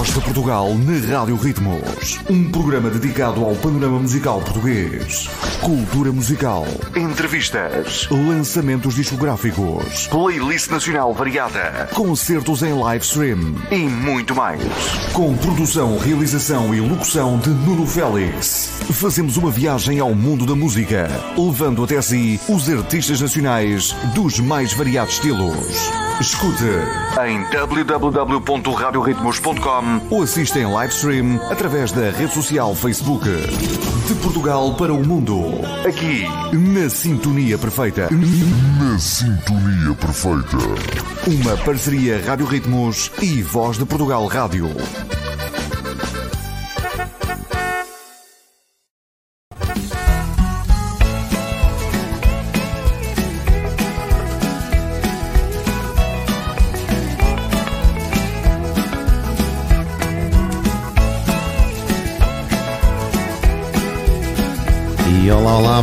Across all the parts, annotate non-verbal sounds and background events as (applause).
Voz de Portugal na Rádio Ritmos. Um programa dedicado ao panorama musical português. Cultura musical. Entrevistas. Lançamentos discográficos. Playlist nacional variada. Concertos em live stream. E muito mais. Com produção, realização e locução de Nuno Félix. Fazemos uma viagem ao mundo da música, levando até si os artistas nacionais dos mais variados estilos. Escute em www.radioritmos.com ou assista em live stream através da rede social Facebook. De Portugal para o mundo. Aqui, na Sintonia Perfeita. Na Sintonia Perfeita. Uma parceria Rádio Ritmos e Voz de Portugal Rádio.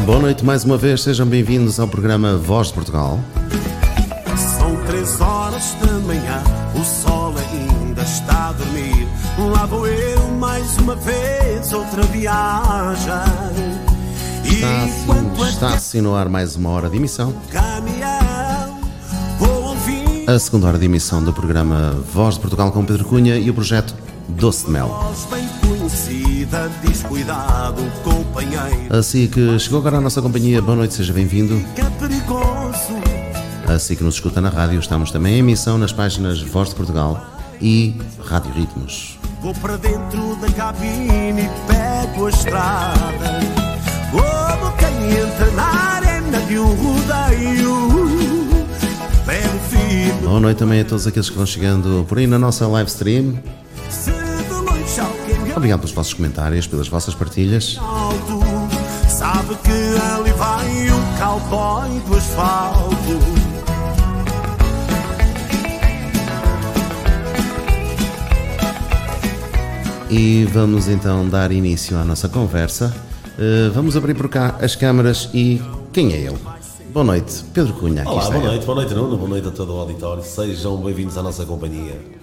Boa noite mais uma vez, sejam bem-vindos ao programa Voz de Portugal. São três horas da manhã, o sol ainda está a dormir. Lá vou eu mais uma vez, outra viagem. Está enquanto assim, está assim no ar mais uma hora de emissão. caminhão, vou ouvir A segunda hora de emissão do programa Voz de Portugal com Pedro Cunha e o projeto Doce de Mel. Voz bem conhecida, diz cuidado, companheiro, Assim que chegou agora a nossa companhia, boa noite, seja bem-vindo. que é perigoso. Assim que nos escuta na rádio, estamos também em emissão nas páginas Voz de Portugal e Rádio Ritmos. Vou para dentro da cabine e pego a estrada. Como quem entra na arena de um rodeio. Pego firme, Boa noite também a todos aqueles que vão chegando por aí na nossa live stream. Obrigado pelos vossos comentários, pelas vossas partilhas. alto. Sabe que ali vai o cowboy do asfalto. E vamos então dar início à nossa conversa. Eh, vamos abrir por cá as câmaras e quem é ele? Boa noite, Pedro Cunha. Aqui Olá, está boa ele. noite, boa noite Nuno, boa noite a todo o auditório. Sejam bem-vindos à nossa companhia.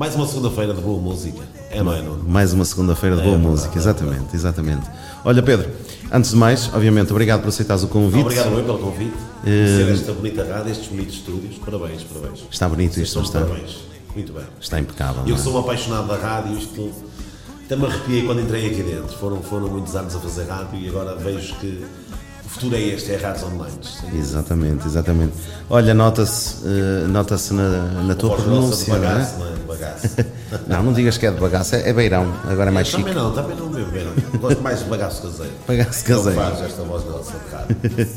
Mais uma segunda-feira de boa música. É, não é, Nuno? Mais uma segunda-feira de boa verdade, música, é exatamente, exatamente. Olha, Pedro, antes de mais, obviamente, obrigado por aceitares o convite. Obrigado eu pelo convite. Ser esta bonita rádio, estes bonitos estúdios. Parabéns, parabéns. Está bonito isto, São não está? Parabéns. Muito bem. Está impecável. Eu é? sou um apaixonado da rádio, isto até me arrepiei quando entrei aqui dentro. Foram, foram muitos anos a fazer rádio e agora vejo que futuro é este, é rádios online. Sim. Exatamente, exatamente. Olha, nota-se eh, nota-se na, na tua de pronúncia, não é? bagaço, não é? De bagaço. (laughs) Não, não digas que é de bagaço, é, é beirão, agora é mais chique. Também não, também não bebo beirão. Gosto mais de bagaço caseiro. Bagaço Não caseiro. faz esta voz grossa de rádio.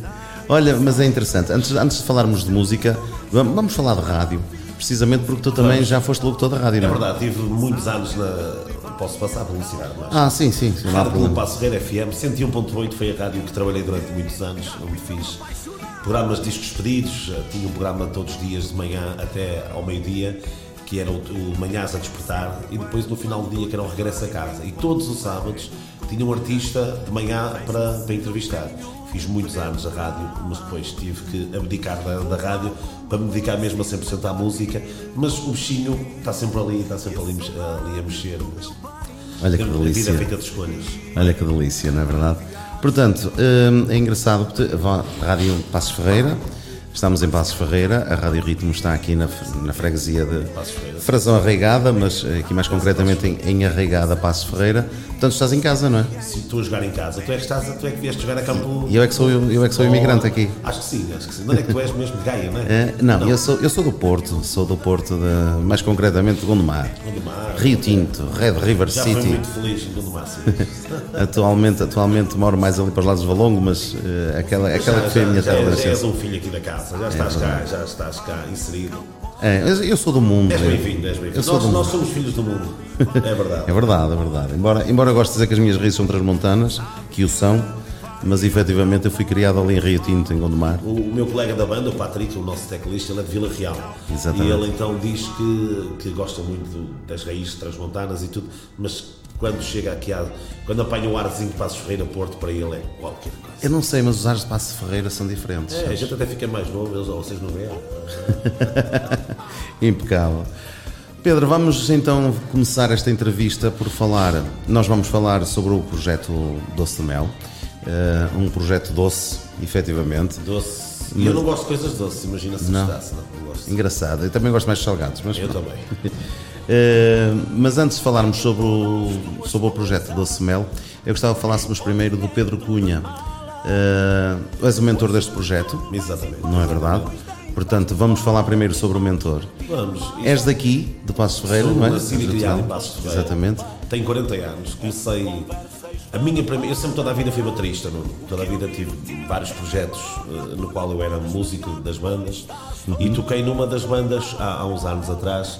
Olha, mas é interessante, antes, antes de falarmos de música, vamos, vamos falar de rádio, precisamente porque tu também já foste locutor da rádio, É não é? verdade, tive muitos anos na. Posso passar a publicidade, mas. Ah, sim, sim, sim, Rádio Clube. Passo Ferreira FM 101.8 foi a rádio que trabalhei durante muitos anos, onde fiz programas de discos pedidos, eh, tinha um programa todos os dias de manhã até ao meio-dia, que era o, o Manhãs a Despertar, e depois no final do dia que era o Regresso a Casa. E todos os sábados tinha um artista de manhã para, para entrevistar. Fiz muitos anos a rádio, mas depois tive que abdicar da, da rádio para me dedicar mesmo a 100% à música. Mas o bichinho está sempre ali, está sempre ali, ali a mexer. Mas Olha que a vida é delícia. feita de escolhas. Olha que delícia, não é verdade? Portanto, hum, é engraçado, Rádio Passos Ferreira, estamos em Passos Ferreira, a Rádio Ritmo está aqui na, na freguesia de. Frazão Arraigada, mas eh, aqui mais concretamente em, em Arraigada, Passos Ferreira. Portanto, estás em casa, não é? Se tu a jogar em casa, tu é que, estás, tu é que vieste jogar a campo. E eu é que sou, eu é que sou imigrante aqui. Acho que sim, acho que sim. Não é que tu és mesmo de Gaia, não é? É, não, Eu, sou, eu sou do Porto, sou do Porto, de, mais concretamente de Gondomar. Gondomar. Rio Tinto, Red River Já City. muito feliz em Gondomar, sim. (laughs) Atualmente, atualmente moro mais ali para os lados de Valongo, mas eh, aquela, aquela já, que foi a minha já, terra já, já és um filho aqui da casa, já estás cá, já estás cá inserido. É, eu, sou do mundo. És eu- bem-vindo, és bem-vindo. Nós, nós somos filhos do mundo. É verdade. (laughs) É verdade, é verdade. Embora, embora eu goste de dizer que as minhas raízes são transmontanas, que o são, mas efetivamente eu fui criado ali em Rio Tinto, em Gondomar. O, o meu colega da banda, o Patrick, o nosso teclista, ele é de Vila Real. Exatamente. E ele então diz que, que gosta muito do- das raízes transmontanas e tudo, mas quando chega aqui, à, quando apanha o arzinho de Passos Ferreira Porto, para ele é qualquer coisa. Eu não sei, mas os ares de Passo Ferreira são diferentes. É, a gente até fica mais novo, eles, vocês não veem. (laughs) Impecável. Pedro, vamos então começar esta entrevista por falar. Nós vamos falar sobre o projeto Doce de Mel. Uh, um projeto doce, efetivamente. Doce. E eu não gosto de coisas doces, imagina se Não. gostasse, não, não gosto. Engraçado. Eu também gosto mais de salgados. Mas, Eu também. (laughs) Uh, mas antes de falarmos sobre o, sobre o projeto Doce de Mel, eu gostava que falássemos primeiro do Pedro Cunha. Uh, és o mentor deste projeto, Exatamente. não é verdade? Portanto, vamos falar primeiro sobre o mentor. Vamos. És daqui, de Passos Ferreira, não é? nascido e criado em Passos Ferreira. Exatamente. Tenho 40 anos, comecei. A minha primeira. Eu sempre toda a vida fui baterista, não? toda a vida tive vários projetos eh, no qual eu era músico das bandas e toquei numa das bandas há, há uns anos atrás.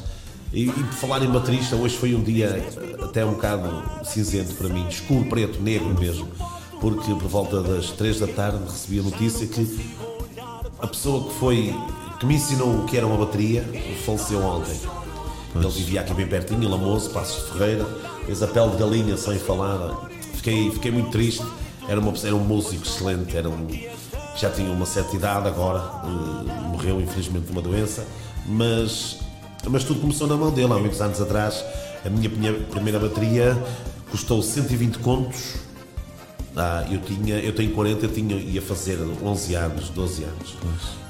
E, e por falar em baterista, hoje foi um dia eh, até um bocado cinzento para mim, escuro, preto, negro mesmo, porque por volta das 3 da tarde recebi a notícia que a pessoa que foi que me ensinou o que era uma bateria faleceu ontem. Ele vivia aqui bem pertinho, em Lamoso, Passos de Ferreira, fez a pele de galinha sem falar. Fiquei, fiquei muito triste. Era, uma, era um músico excelente, era um, já tinha uma certa idade agora, eh, morreu infelizmente de uma doença, mas, mas tudo começou na mão dele há muitos anos atrás. A minha primeira bateria custou 120 contos ah, eu, tinha, eu tenho 40, eu tinha, ia fazer 11 anos, 12 anos.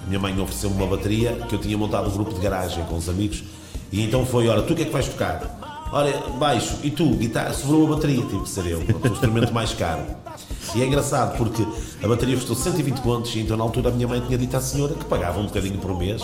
Minha mãe ofereceu-me uma bateria que eu tinha montado um grupo de garagem com os amigos. E então foi: Ora, tu o que é que vais tocar? Olha, baixo, e tu, guitarra, sobrou a bateria, tive que ser eu, o instrumento mais caro. E é engraçado porque a bateria custou 120 contos, e então na altura a minha mãe tinha dito à senhora que pagava um bocadinho por mês.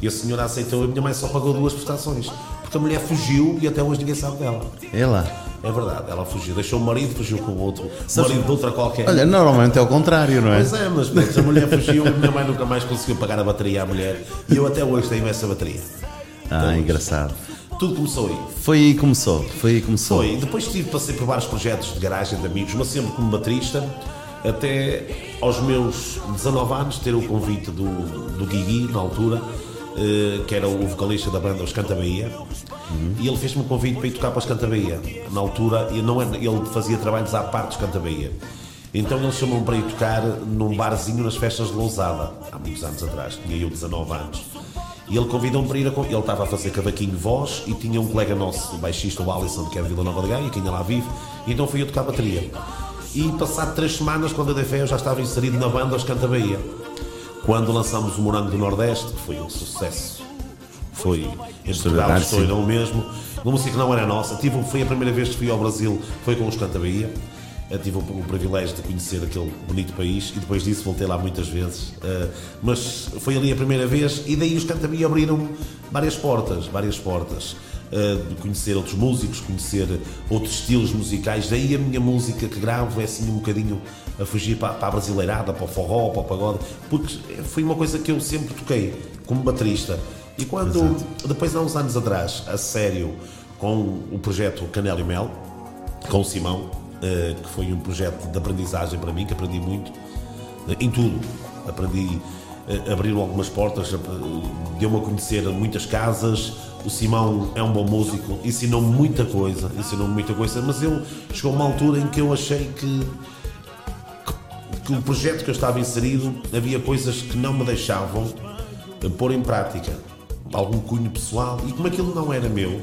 E a senhora aceitou, e a minha mãe só pagou duas prestações. Porque a mulher fugiu e até hoje ninguém sabe dela. É lá. É verdade, ela fugiu, deixou o marido, fugiu com o outro, marido de outra qualquer. Olha, normalmente é o contrário, não é? Pois é, mas pronto, a mulher fugiu, a minha mãe nunca mais conseguiu pagar a bateria à mulher e eu até hoje tenho essa bateria. Ah, engraçado. Tudo começou aí. Foi aí que começou. Foi aí que começou. Foi. Depois tive, passei por vários projetos de garagem de amigos, mas sempre como baterista, até aos meus 19 anos ter o convite do, do Guigui, na altura, que era o vocalista da banda Os Canta Bahia, e ele fez-me um convite para ir tocar para os Canta Bahia. Na altura, não era, ele fazia trabalhos à parte dos Canta Bahia. Então ele chamou-me para ir tocar num barzinho nas festas de Lousada, há muitos anos atrás, tinha eu 19 anos. E ele convidou-me para ir a. Ele estava a fazer cavaquinho voz e tinha um colega nosso, o baixista, o Alisson, que é Vila Nova de Gaia, que ainda lá vive, e então fui eu tocar bateria. E passado três semanas, quando eu dei fé, eu já estava inserido na banda Os Canta Bahia. Quando lançamos o Morango do Nordeste, que foi um sucesso. Foi entre Portugal estou não mesmo. Uma música que não era nossa. Tive, foi a primeira vez que fui ao Brasil, foi com os Canta Bahia. Eu tive o, o privilégio de conhecer aquele bonito país e depois disso voltei lá muitas vezes. Uh, mas foi ali a primeira vez e daí os Canta Bahia abriram várias portas, várias portas. Uh, de conhecer outros músicos, conhecer outros estilos musicais. Daí a minha música que gravo é assim um bocadinho a fugir para, para a brasileirada, para o forró, para o pagode, porque foi uma coisa que eu sempre toquei como baterista. E quando, depois há uns anos atrás, a sério, com o projeto Canela e Mel, com o Simão, eh, que foi um projeto de aprendizagem para mim, que aprendi muito, eh, em tudo. Aprendi, eh, abriram algumas portas, deu-me a conhecer muitas casas. O Simão é um bom músico, ensinou-me muita coisa, ensinou-me muita coisa, mas eu chegou uma altura em que eu achei que que o projeto que eu estava inserido havia coisas que não me deixavam eh, pôr em prática. Algum cunho pessoal. E como aquilo não era meu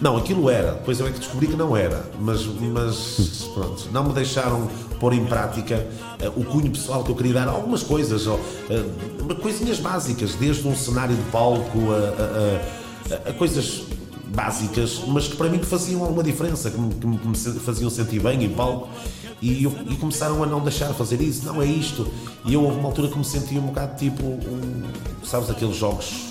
não, aquilo era, depois eu é que descobri que não era, mas, mas (laughs) pronto, não me deixaram pôr em prática eh, o cunho pessoal que eu queria dar, algumas coisas, ó, eh, coisinhas básicas, desde um cenário de palco a, a- a- coisas básicas, mas que para mim faziam alguma diferença, que me, que me- faziam sentir bem em palco. E, eu- e começaram a não deixar fazer isso, não é isto. E eu houve uma altura que me sentia um bocado tipo, um, sabes, aqueles jogos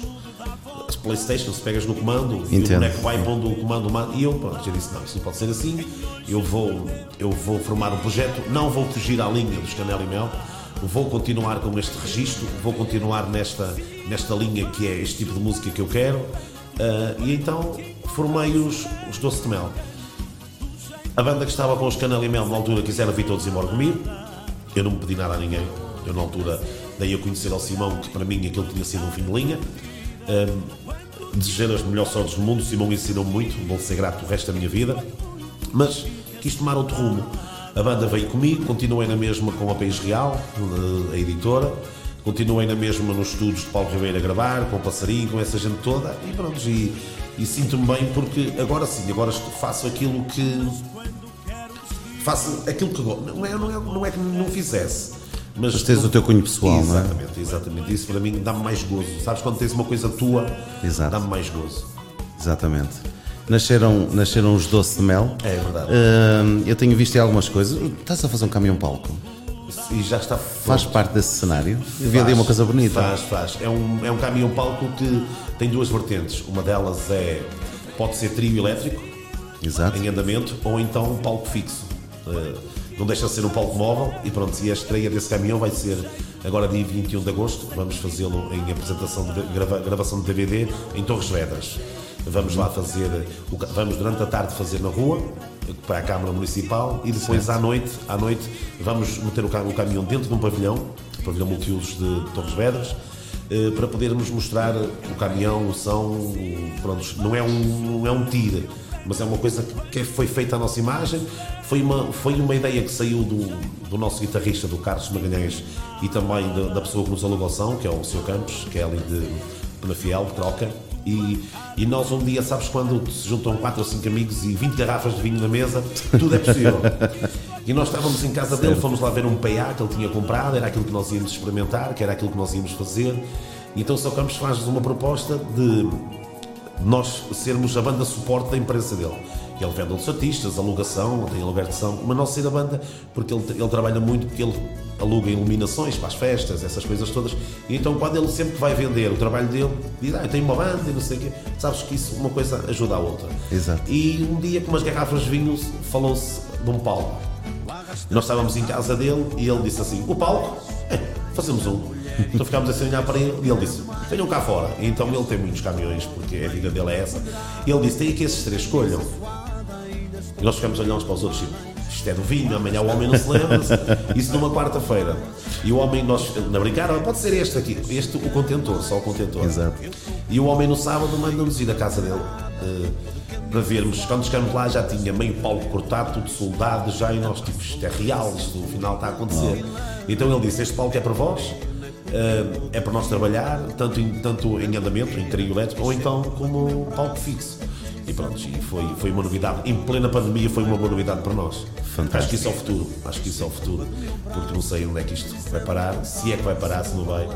as Playstation, se pegas no comando e o Entendo. boneco vai pondo o comando ma- e eu pronto, já disse não, isso não pode ser assim. Eu vou, eu vou formar um projeto. Não vou fugir à linha dos Canela e Mel. Vou continuar com este registro. Vou continuar nesta, nesta linha que é este tipo de música que eu quero. Ah, e então formei os, os Doce de Mel a banda que estava com os Canela e Mel na altura quiseram vir todos embora comigo eu não me pedi nada a ninguém eu na altura dei a conhecer ao Simão que para mim aquilo tinha sido um fim de linha um, desejar as melhores sortes do mundo. O Simão ensinou muito, vou ser grato o resto da minha vida. Mas quis tomar outro rumo. A banda veio comigo, continuei na mesma com a País Real, eh, a editora, continuei na mesma nos estudos de Paulo Ribeiro a gravar, com o Passarinho, com essa gente toda, e pronto, e, e sinto-me bem porque agora sim, agora faço aquilo que. Faço aquilo que gosto. Não é, não, é, não é que não fizesse. Mas, Mas tens o teu cunho pessoal, não é? Exatamente, exatamente. Isso para mim dá-me mais gozo. Sabes quando tens uma coisa tua, dá-me mais gozo. Exatamente. Nasceram, nasceram os Doce de Mel. É verdade. Ah, eu tenho visto aí algumas coisas. Estás a fazer um caminhão palco? E já está Faz pronto. parte desse cenário? Eu vi ali uma coisa bonita. Faz, faz. É um, é um caminhão palco que tem duas vertentes. Uma delas é pode ser trio elétrico Exato. em andamento ou então um palco fixo. Eh, não deixa de ser um palco móvel e pronto, e a estreia desse caminhão vai ser agora dia 21 de agosto. Vamos fazê-lo em apresentação de grava- gravação de DVD em Torres Vedras. Vamos lá fazer, vamos durante a tarde fazer na rua para a Câmara Municipal e depois à noite, à noite vamos meter o, o caminhão dentro de um pavilhão, o pavilhão multiusos de Torres Vedras, eh, para podermos mostrar o caminhão, o som, o- pronto, não é um, não é um tiro, mas é uma coisa que foi feita a nossa imagem. Foi uma, foi uma ideia que saiu do, do nosso guitarrista, do Carlos Magalhães, e também da, da pessoa que nos alugou o som, que é o Sr. Campos, que é ali de Penafiel, de Troca. E, e nós um dia, sabes quando se juntam 4 ou 5 amigos e 20 garrafas de vinho na mesa, tudo é possível. (laughs) E nós estávamos em casa dele, fomos lá ver um PA que ele tinha comprado, era aquilo que nós íamos experimentar, que era aquilo que nós íamos fazer. E então o Sr. Campos faz-nos uma proposta de nós sermos a banda suporte da imprensa dele. Ele vende outros artistas, alugação, tem som, mas nós ser a banda, porque ele, ele trabalha muito, porque ele aluga iluminações para as festas, essas coisas todas. E então, quando ele sempre que vai vender o trabalho dele, diz: Ah, eu tenho uma banda e não sei o quê. Sabes que isso, uma coisa ajuda a outra. Exato. E um dia, com umas garrafas de vinho, falou-se de um palco. Nós estávamos em casa dele e ele disse assim: O palco? É, fazemos um. Então ficámos assim a olhar para ele e ele disse: Venham cá fora. E então ele tem muitos caminhões, porque a vida dele é essa. E ele disse: Tem aqui esses três, escolham. E nós ficamos a olhar uns para os outros, tipo, isto é do vinho, amanhã o homem não se lembra. (laughs) Isso numa quarta-feira. E o homem, nós, na brincar, "Ah, pode ser este aqui, este, o contentor, só o contentor. Exato. E o homem no sábado manda-nos ir à casa dele eh, para vermos. Quando chegamos lá já tinha meio palco cortado, tudo soldado, já e nós, tipo, isto é real, isto no final está a acontecer. Então ele disse: Este palco é para vós, eh, é para nós trabalhar, tanto em, tanto em andamento, em trio elétrico, ou então como palco fixo. E pronto, e foi, foi uma novidade. Em plena pandemia foi uma boa novidade para nós. Fantástico. Acho que isso é o futuro. Acho que isso é o futuro. Porque não sei onde é que isto vai parar, se é que vai parar, se não vai.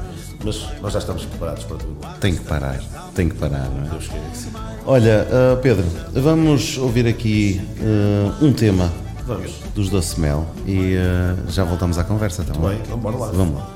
Mas nós já estamos preparados para tudo. Tem que parar. Tem que parar, não é? Deus queira que sim. Olha, ah, Pedro, vamos ouvir aqui ah, um tema Vamos. dos Doce Mel e ah, já voltamos à conversa também. Bem, então bora lá. Vamos lá.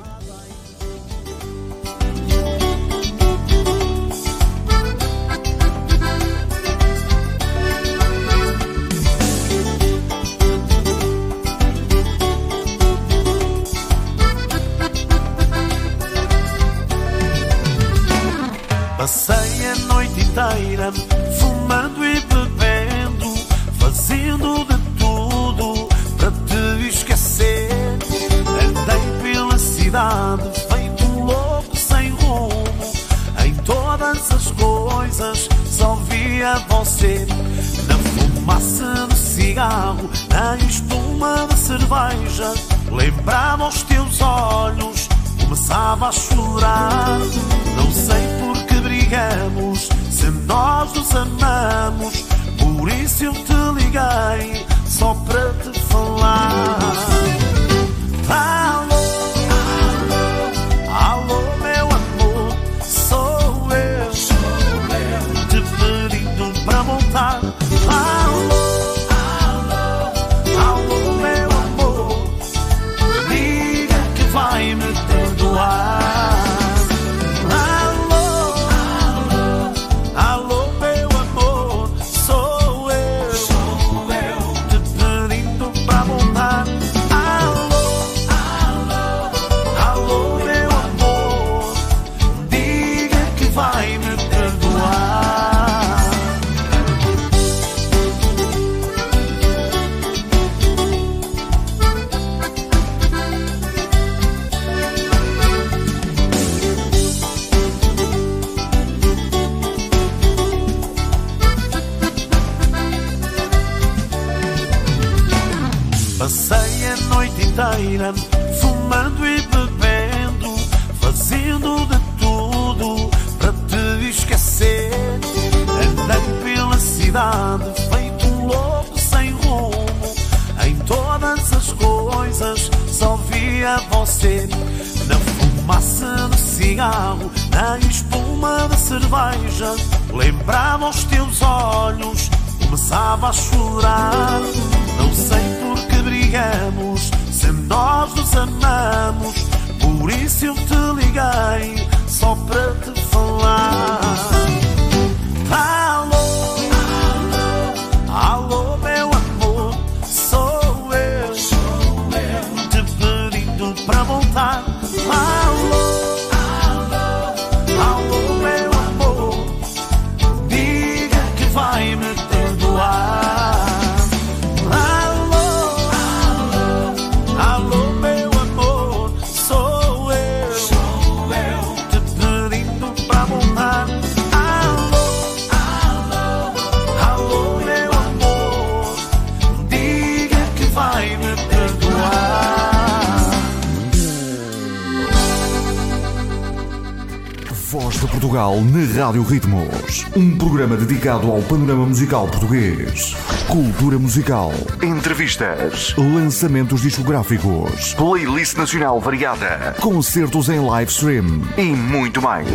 De Portugal na Rádio Ritmos. Um programa dedicado ao panorama musical português. Cultura musical. Entrevistas. Lançamentos discográficos. Playlist nacional variada. Concertos em live stream. E muito mais.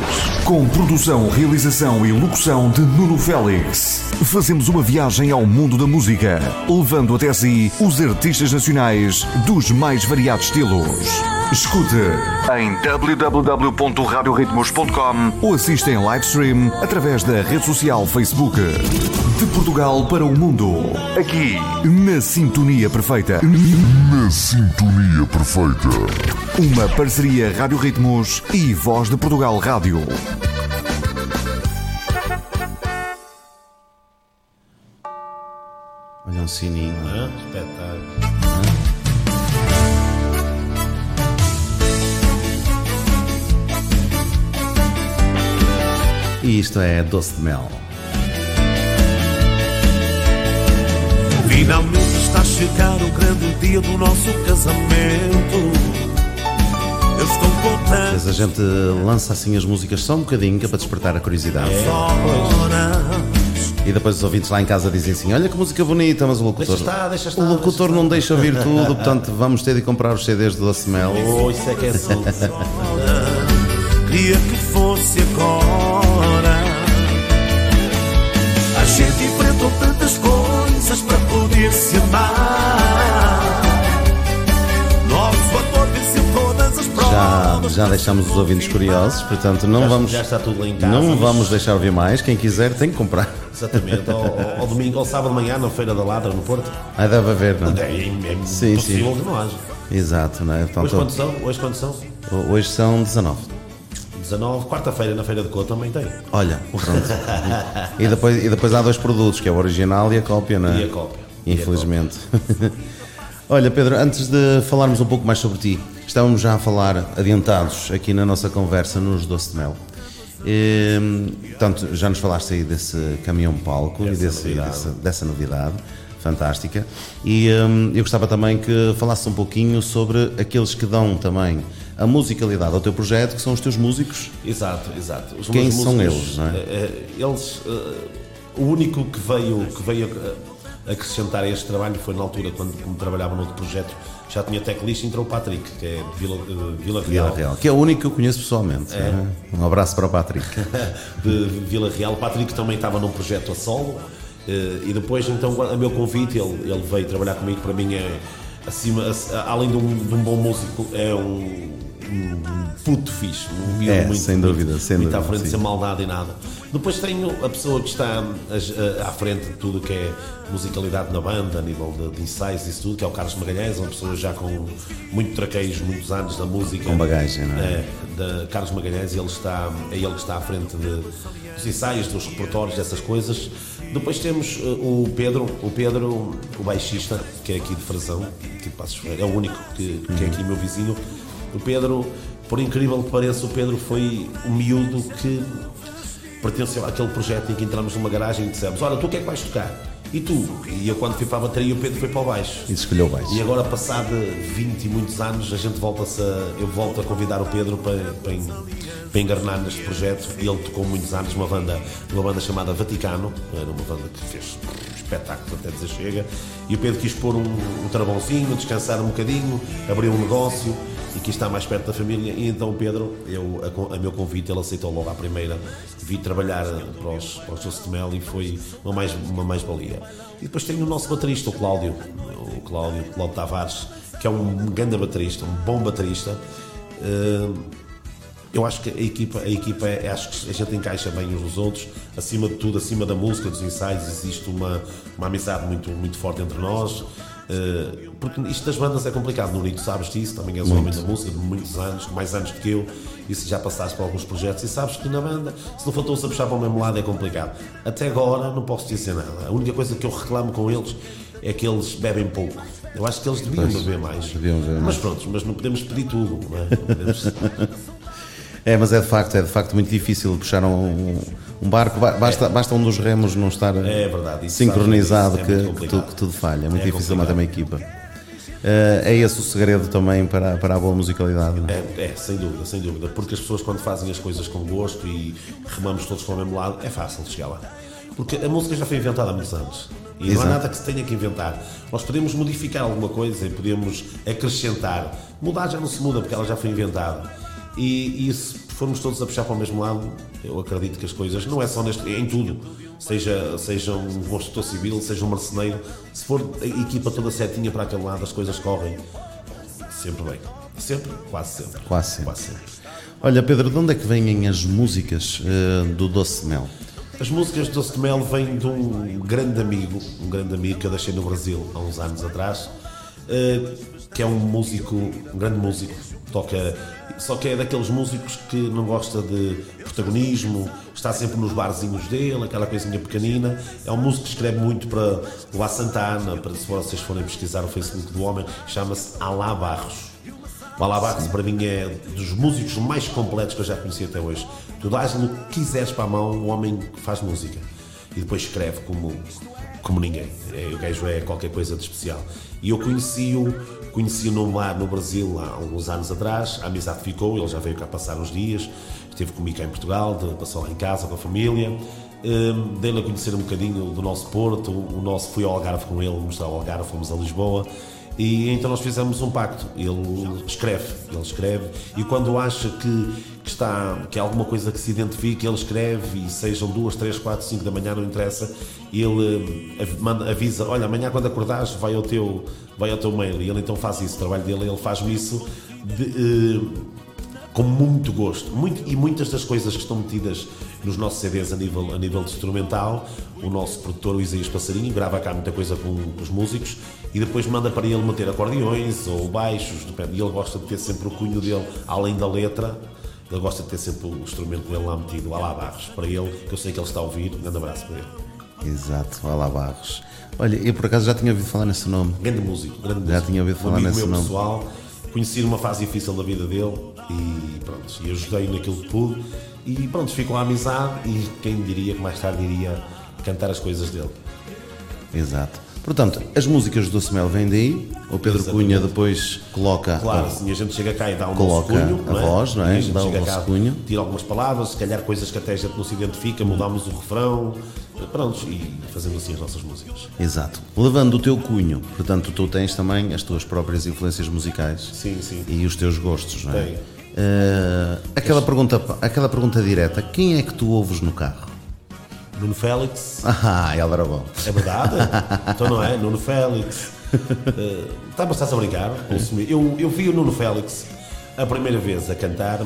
Com produção, realização e locução de Nuno Félix. Fazemos uma viagem ao mundo da música. Levando até si os artistas nacionais dos mais variados estilos. Escute em www.radioritmos.com ou assista em live stream através da rede social Facebook. De Portugal para o mundo. Aqui, na Sintonia Perfeita. Na sintonia perfeita. Uma parceria Rádio Ritmos e Voz de Portugal Rádio. Olha um sininho. Hã? Espetáculo. E isto é Doce de Mel. Finalmente está a chegar o grande dia do nosso casamento. Eu estou contente. Mas a gente lança assim as músicas só um bocadinho que é para despertar a curiosidade. Horas. E depois os ouvintes lá em casa dizem assim: Olha que música bonita, mas o locutor. Deixa estar, deixa estar, o locutor deixa não deixa ouvir (laughs) tudo, portanto vamos ter de comprar os CDs do Doce de Mel. Oh, isso é que é. Queria que fosse agora. Enfrentou tantas coisas para poder se amar. Nosso amor venceu todas as Já, provas. já deixamos os ouvintes curiosos, portanto não Já- vamos. já está tudo em casa, Não mas- vamos deixar ouvir mais. Quem quiser tem que comprar. Exatamente. Ao, ao- domingo, ao sábado de manhã, na Feira da Ladra, no Porto. Aí deve haver, não É, é? é, é Sim, possível sim. que não haja. Exato, não é? Hoje quantos são? Hoje quantos são? hoje são 19. 19. Quarta-feira, na Feira de Couto, também tem. Olha, pronto. e, depois, e depois há dois produtos, que é o original e a cópia, não é? E a cópia. E a Infelizmente. (laughs) Olha, Pedro, antes de falarmos um pouco mais sobre ti, estávamos já a falar adiantados aqui na nossa conversa nos Doce de Mel. E, portanto, já nos falaste aí desse caminhão palco e Dessa desse- novidade. dessa, dessa novidade fantástica. E hum, eu gostava também que falasses um pouquinho sobre aqueles que dão também a musicalidade ao teu projeto, que são os teus músicos. Exato, exato. Os Quem são músicos, eles, não é? eh, eh, eles, eh, o único que veio, que veio acrescentar a este trabalho foi na altura, quando trabalhava noutro projeto, já tinha teclista, entrou o Patrick, que é de Vila, eh, Vila Real. Vila Real, que é o único que eu conheço pessoalmente. É. não é? Um abraço para o Patrick. (laughs) de Vila Real. O Patrick também estava num projeto a solo e depois, então, a meu convite, ele, ele veio trabalhar comigo. Para mim, é acima, além de um, de um bom músico, é um, um puto fixe. Um miúdo É, muito, sem dúvida, muito, sem muito à dúvida, frente, sim. sem maldade e nada. Depois tenho a pessoa que está a- à frente de tudo que é musicalidade na banda, a nível de, de ensaios e isso tudo, que é o Carlos Magalhães, uma pessoa já com muito traqueios, muitos anos da música. Com bagagem, não é? É, Carlos Magalhães, ele está, é ele que está à frente de- dos ensaios, dos repertórios, dessas coisas. Depois temos eh, o Pedro, o Pedro, o baixista, que é aqui de Frazão, que Passos Ferreira, é o único que, que é aqui meu vizinho. O Pedro, por incrível que pareça, o Pedro foi o miúdo que pertenceu àquele projeto em que entramos numa garagem e dissemos: Olha, tu o que é que vais tocar? E tu? E eu quando fui para a bateria, o Pedro foi para o baixo. E escolheu baixo. E agora, passado 20 e muitos anos, a gente volta-se a, eu volto a convidar o Pedro para, para, para engarnar neste projeto. Ele tocou muitos anos numa banda, numa banda chamada Vaticano, era uma banda que fez espetáculo até dizer chega. E o Pedro quis pôr um, um travãozinho, descansar um bocadinho, abrir um negócio e quis estar mais perto da família. E então Pedro, eu, a, a meu convite, ele aceitou logo à primeira. Vi trabalhar para os, para os Doce de Mel e foi uma mais uma mais valia. E depois tem o nosso baterista, o Cláudio, o Cláudio, Cláudio Tavares, que é um grande baterista, um bom baterista. Uh, eu acho que a equipa, a equipa é, acho que a gente encaixa bem uns nos outros, acima de tudo, acima da música, dos ensaios, existe uma, uma amizade muito, muito forte entre nós. Uh, porque isto das bandas é complicado, Nuno, tu sabes disso, também és um homem da música de muitos anos, mais anos do que eu, e se já passaste por alguns projetos, e sabes que na banda, se não for todos a puxar para o mesmo lado, é complicado. Até agora não posso dizer nada. A única coisa que eu reclamo com eles é que eles bebem pouco. Eu acho que eles deviam pois, beber mais. Deviam beber mas pronto, mas não podemos pedir tudo, não é? Podemos... (laughs) É, mas é de facto, é de facto muito difícil puxar um, um barco, basta, é. basta um dos remos não estar é verdade, sincronizado é que, que, tudo, que, tudo, falha. É muito é difícil manter uma equipa. Uh, é esse o segredo também para, para a boa musicalidade? É? é, sem dúvida, sem dúvida. Porque as pessoas, quando fazem as coisas com gosto e remamos todos para o mesmo lado, é fácil chegar lá. Porque a música já foi inventada há muitos anos. E Exato. não há nada que se tenha que inventar. Nós podemos modificar alguma coisa e podemos acrescentar. Mudar já não se muda porque ela já foi inventada. E, e, se formos todos a puxar para o mesmo lado, eu acredito que as coisas, não é só neste, é em tudo, seja, seja um construtor civil, seja um marceneiro, se for a equipa toda certinha para aquele lado, as coisas correm sempre bem. Sempre, quase sempre. Quase sempre. Quase sempre. Olha, Pedro, de onde é que vêm as músicas uh, do Doce de Mel? As músicas do Doce de Mel vêm de um grande amigo, um grande amigo que eu deixei no Brasil há uns anos atrás, uh, que é um músico, um grande músico, toca só que é daqueles músicos que não gosta de protagonismo, está sempre nos barzinhos dele, aquela coisinha pequenina. É um músico que escreve muito para o A Santana, para se vocês forem pesquisar o Facebook do homem, chama-se Alá Barros. O Alá Barros, para mim, é dos músicos mais completos que eu já conheci até hoje. Tu dás-lhe o que quiseres para a mão, o homem faz música. E depois escreve como, como ninguém. É, o gajo é qualquer coisa de especial. E eu conheci-o Conheci-o lá no Brasil há alguns anos atrás, a amizade ficou, ele já veio cá passar uns dias, esteve comigo cá em Portugal, passou lá em casa com a família. Um, Dei-lhe a conhecer um bocadinho do nosso Porto, o nosso, fui ao Algarve com ele, mostrar ao Algarve, fomos a Lisboa. E então nós fizemos um pacto. Ele escreve, ele escreve, e quando acha que, que está, que há alguma coisa que se identifique, ele escreve, e sejam duas, três, quatro, cinco da manhã, não interessa, ele eh, manda, avisa, olha, amanhã quando acordares vai ao teu, vai ao teu mail, e ele então faz isso, o trabalho dele, ele faz-me isso de, uh, com muito gosto. Muito, e muitas das coisas que estão metidas nos nossos CDs a nível, a nível de instrumental, o nosso produtor, o Isaías Passarinho, grava cá muita coisa com os músicos e depois manda para ele meter acordeões ou baixos, depende. E ele gosta de ter sempre o cunho dele, além da letra, ele gosta de ter sempre o instrumento dele lá metido, lá lá Barros, para ele, que eu sei que ele está a ouvir. Um grande abraço para ele. Exato, lá Barros. Olha, eu por acaso já tinha ouvido falar nesse nome. Grande músico, grande Já músico. tinha ouvido falar um nesse meu nome. pessoal, conheci numa fase difícil da vida dele e pronto, e ajudei naquilo que pude e pronto, ficou a amizade e quem diria que mais tarde iria cantar as coisas dele. Exato. Portanto, as músicas do Mel vêm daí, o Pedro Exatamente. Cunha depois coloca. Claro, assim, a gente chega cá e dá um Coloca cunho, a não é? voz, não é? E a gente Dá o chega vosso cá, cunho. tira algumas palavras, se calhar coisas que até a gente não se identifica, mudamos o refrão, pronto, e fazemos assim as nossas músicas. Exato. Levando o teu cunho, portanto, tu tens também as tuas próprias influências musicais Sim, sim. e os teus gostos, não é? Tenho. Eh, aquela, pergunta, aquela pergunta direta: quem é que tu ouves no carro? Nuno Félix, (laughs) Ah, ele era bom. é verdade? então não é? Nuno Félix. Uh, tá, mas estás a brincar? Eu, eu vi o Nuno Félix a primeira vez a cantar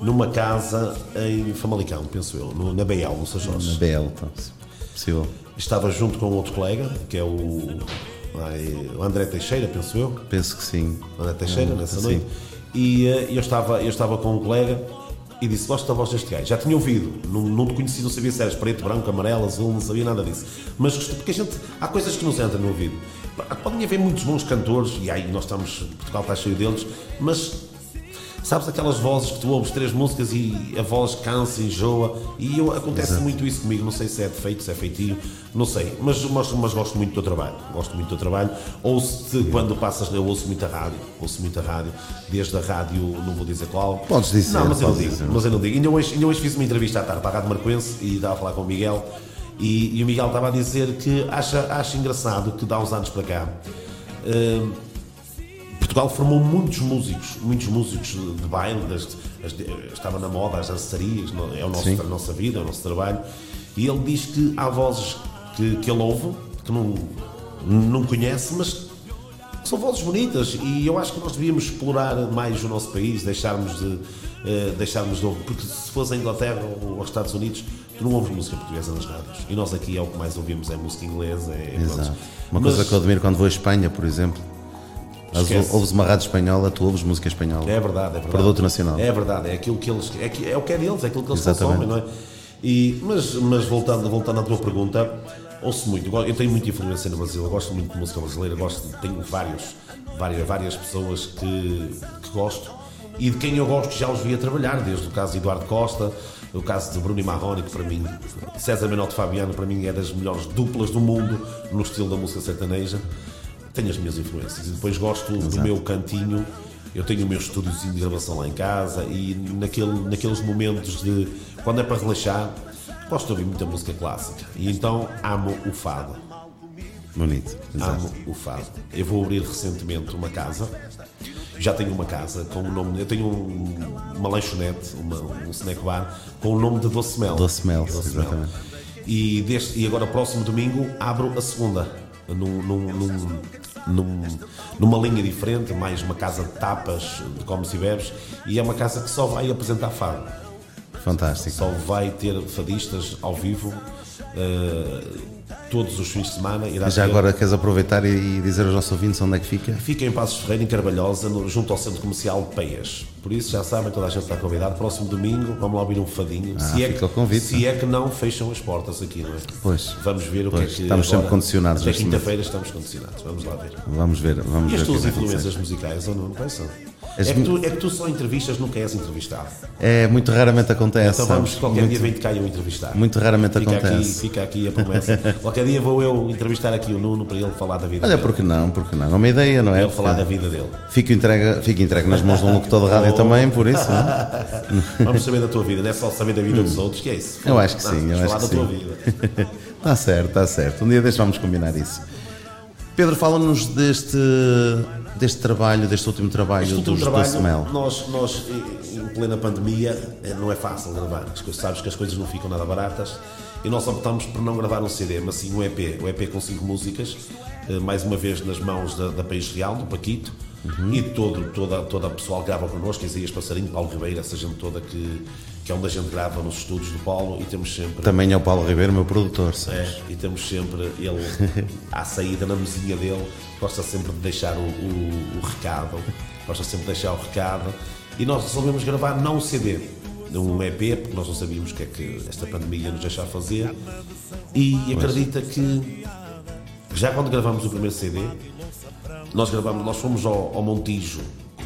numa casa em Famalicão, penso eu, no- na Beiel, no São Na Jorge. BL, então, possível. Estava junto com outro colega, que é o, ai, o André Teixeira, penso eu. Penso que sim. André Teixeira, Hum, nessa sim. noite. E eh, eu, estava, eu estava com um colega e disse: Gosto da voz deste gajo. Já tinha ouvido, não, não te conhecia, não sabia se eras preto, branco, amarelo, azul, não sabia nada disso. Mas gostei, porque a gente, há coisas que nos entram no ouvido. Podem haver muitos bons cantores, e aí nós estamos, Portugal está cheio deles, mas Sabes aquelas vozes que tu ouves três músicas e a voz cansa, enjoa, e eu, acontece Exato. muito isso comigo, não sei se é defeito, se é feitio, não sei, mas, mas, mas gosto muito do teu trabalho, gosto muito do teu trabalho, ouço-te quando passas, eu ouço muita rádio, ouço muita rádio, desde a rádio, não vou dizer qual. Podes dizer, Não, mas eu não digo, dizer. mas eu não digo. Ainda hoje, ainda hoje fiz uma entrevista à tarde para a Rádio Marcoense e estava a falar com o Miguel, e, e o Miguel estava a dizer que acha, acha engraçado que dá uns anos para cá. hum, Portugal formou muitos músicos, muitos músicos de baile, das- as- estava na moda, as dançarias, é o nosso, Sim. a nossa vida, é o nosso trabalho. E ele diz que há vozes que, que ele ouve, que não, não conhece, mas que são vozes bonitas. E eu acho que nós devíamos explorar mais o nosso país, deixarmos de. eh, deixarmos de ouvir, porque se fosse a Inglaterra ou aos Estados Unidos, tu não ouves música portuguesa nas rádios. E nós aqui é o que mais ouvimos, é música inglesa. É, Exato. pronto. Uma Mas- coisa que eu admiro quando vou à Espanha, por exemplo. Esquece. ouves uma rádio espanhola, tu ouves música espanhola. É verdade, é verdade. Produto nacional. É verdade, é aquilo que eles. É, é o que é deles, é aquilo que eles Exatamente. consomem, não é? E, mas mas voltando, voltando à tua pergunta, ouço muito. Eu tenho muita influência no Brasil, eu gosto muito de música brasileira, gosto, tenho vários, várias, várias pessoas que, que gosto e de quem eu gosto já os vi a trabalhar, desde o caso de Eduardo Costa, o caso de Bruno e Marrone, que para mim, César Menotti Fabiano, para mim é das melhores duplas do mundo no estilo da música sertaneja. Tenho as minhas influências e depois gosto do meu cantinho. Eu tenho o meu estúdiozinho de gravação lá em casa e naquele, naqueles momentos de quando é para relaxar, gosto de ouvir muita música clássica. E então amo o fado. Bonito. Exato. Amo o fado. Eu vou abrir recentemente uma casa. Já tenho uma casa com o nome. Eu tenho um- uma lanchonete, uma, um snack bar, com o nome de Doce Mel. Doce Mel, exatamente. E, deste, e agora, próximo domingo, abro a segunda. Num, num- num- num- numa linha diferente, mais uma casa de tapas, de comes e bebes. E é uma casa que só vai apresentar fado. Fantástico. Só vai ter fadistas ao vivo. eh, todos os fins de semana. Irá Já ter- agora queres aproveitar e dizer aos nossos ouvintes onde é que fica? Fica em Passos Ferreira, em Carvalhosa, no- junto ao Centro Comercial de Peias. Por isso, já sabem, toda a gente está convidada. Próximo domingo, vamos lá ouvir um fadinho. Ah, é fica que, convite, Se é que não fecham as portas aqui, não é? Pois. Vamos ver o Pois, que é que. estamos sempre agora- condicionados Até neste quinta-feira estamos condicionados. Vamos lá ver. Vamos ver. Vamos E as tuas acontecer. influências musicais, ou não? Quais são? As É que, tu, é que tu só entrevistas, nunca és entrevistado. É, muito raramente acontece. Então vamos, sabes? qualquer muito, dia vem de cá eu entrevistar. muito raramente fica acontece. Aqui, fica aqui a promessa. (laughs) qualquer dia vou eu entrevistar aqui o Nuno para ele falar da vida Olha, dele. por que não? Por que não? É uma ideia, não é? Ele falar da vida dele. Fico entregue, fico entregue nas mãos de um locutor de rádio (laughs) também, por isso. é? (laughs) Vamos saber da tua vida, não é só saber da vida dos outros, que é isso. Eu acho que Não, sim, eu vamos acho falar que da sim. tua vida. Está certo, está certo. Um dia destes vamos combinar isso. Pedro, fala-nos deste, deste trabalho, deste último trabalho Este último dos trabalho, Doce Mel. nós, nós em- plena pandemia, eh, não é fácil gravar. Sabes que as coisas não ficam nada baratas. E nós optamos por não gravar um CD, mas sim um EP. O EP com cinco músicas, eh, mais uma vez nas mãos da, da País Real, do Paquito, Uhum. e todo, toda, toda a pessoal que grava connosco, Isaías Passarinho, Paulo Ribeiro, essa gente toda que, que é onde a gente grava nos estúdios do Paulo, e temos sempre. Também é o Paulo Ribeiro, meu produtor. sabes? É, e temos sempre ele (laughs) à saída na mesinha dele, gosta sempre de deixar o, o- o recado, gosta sempre de deixar o recado. E nós resolvemos gravar não um CD, um EP, porque nós não sabíamos o que é que esta pandemia nos deixava fazer. E acredita que já quando gravamos o primeiro CD, nós gravamos, nós fomos ao, ao Montijo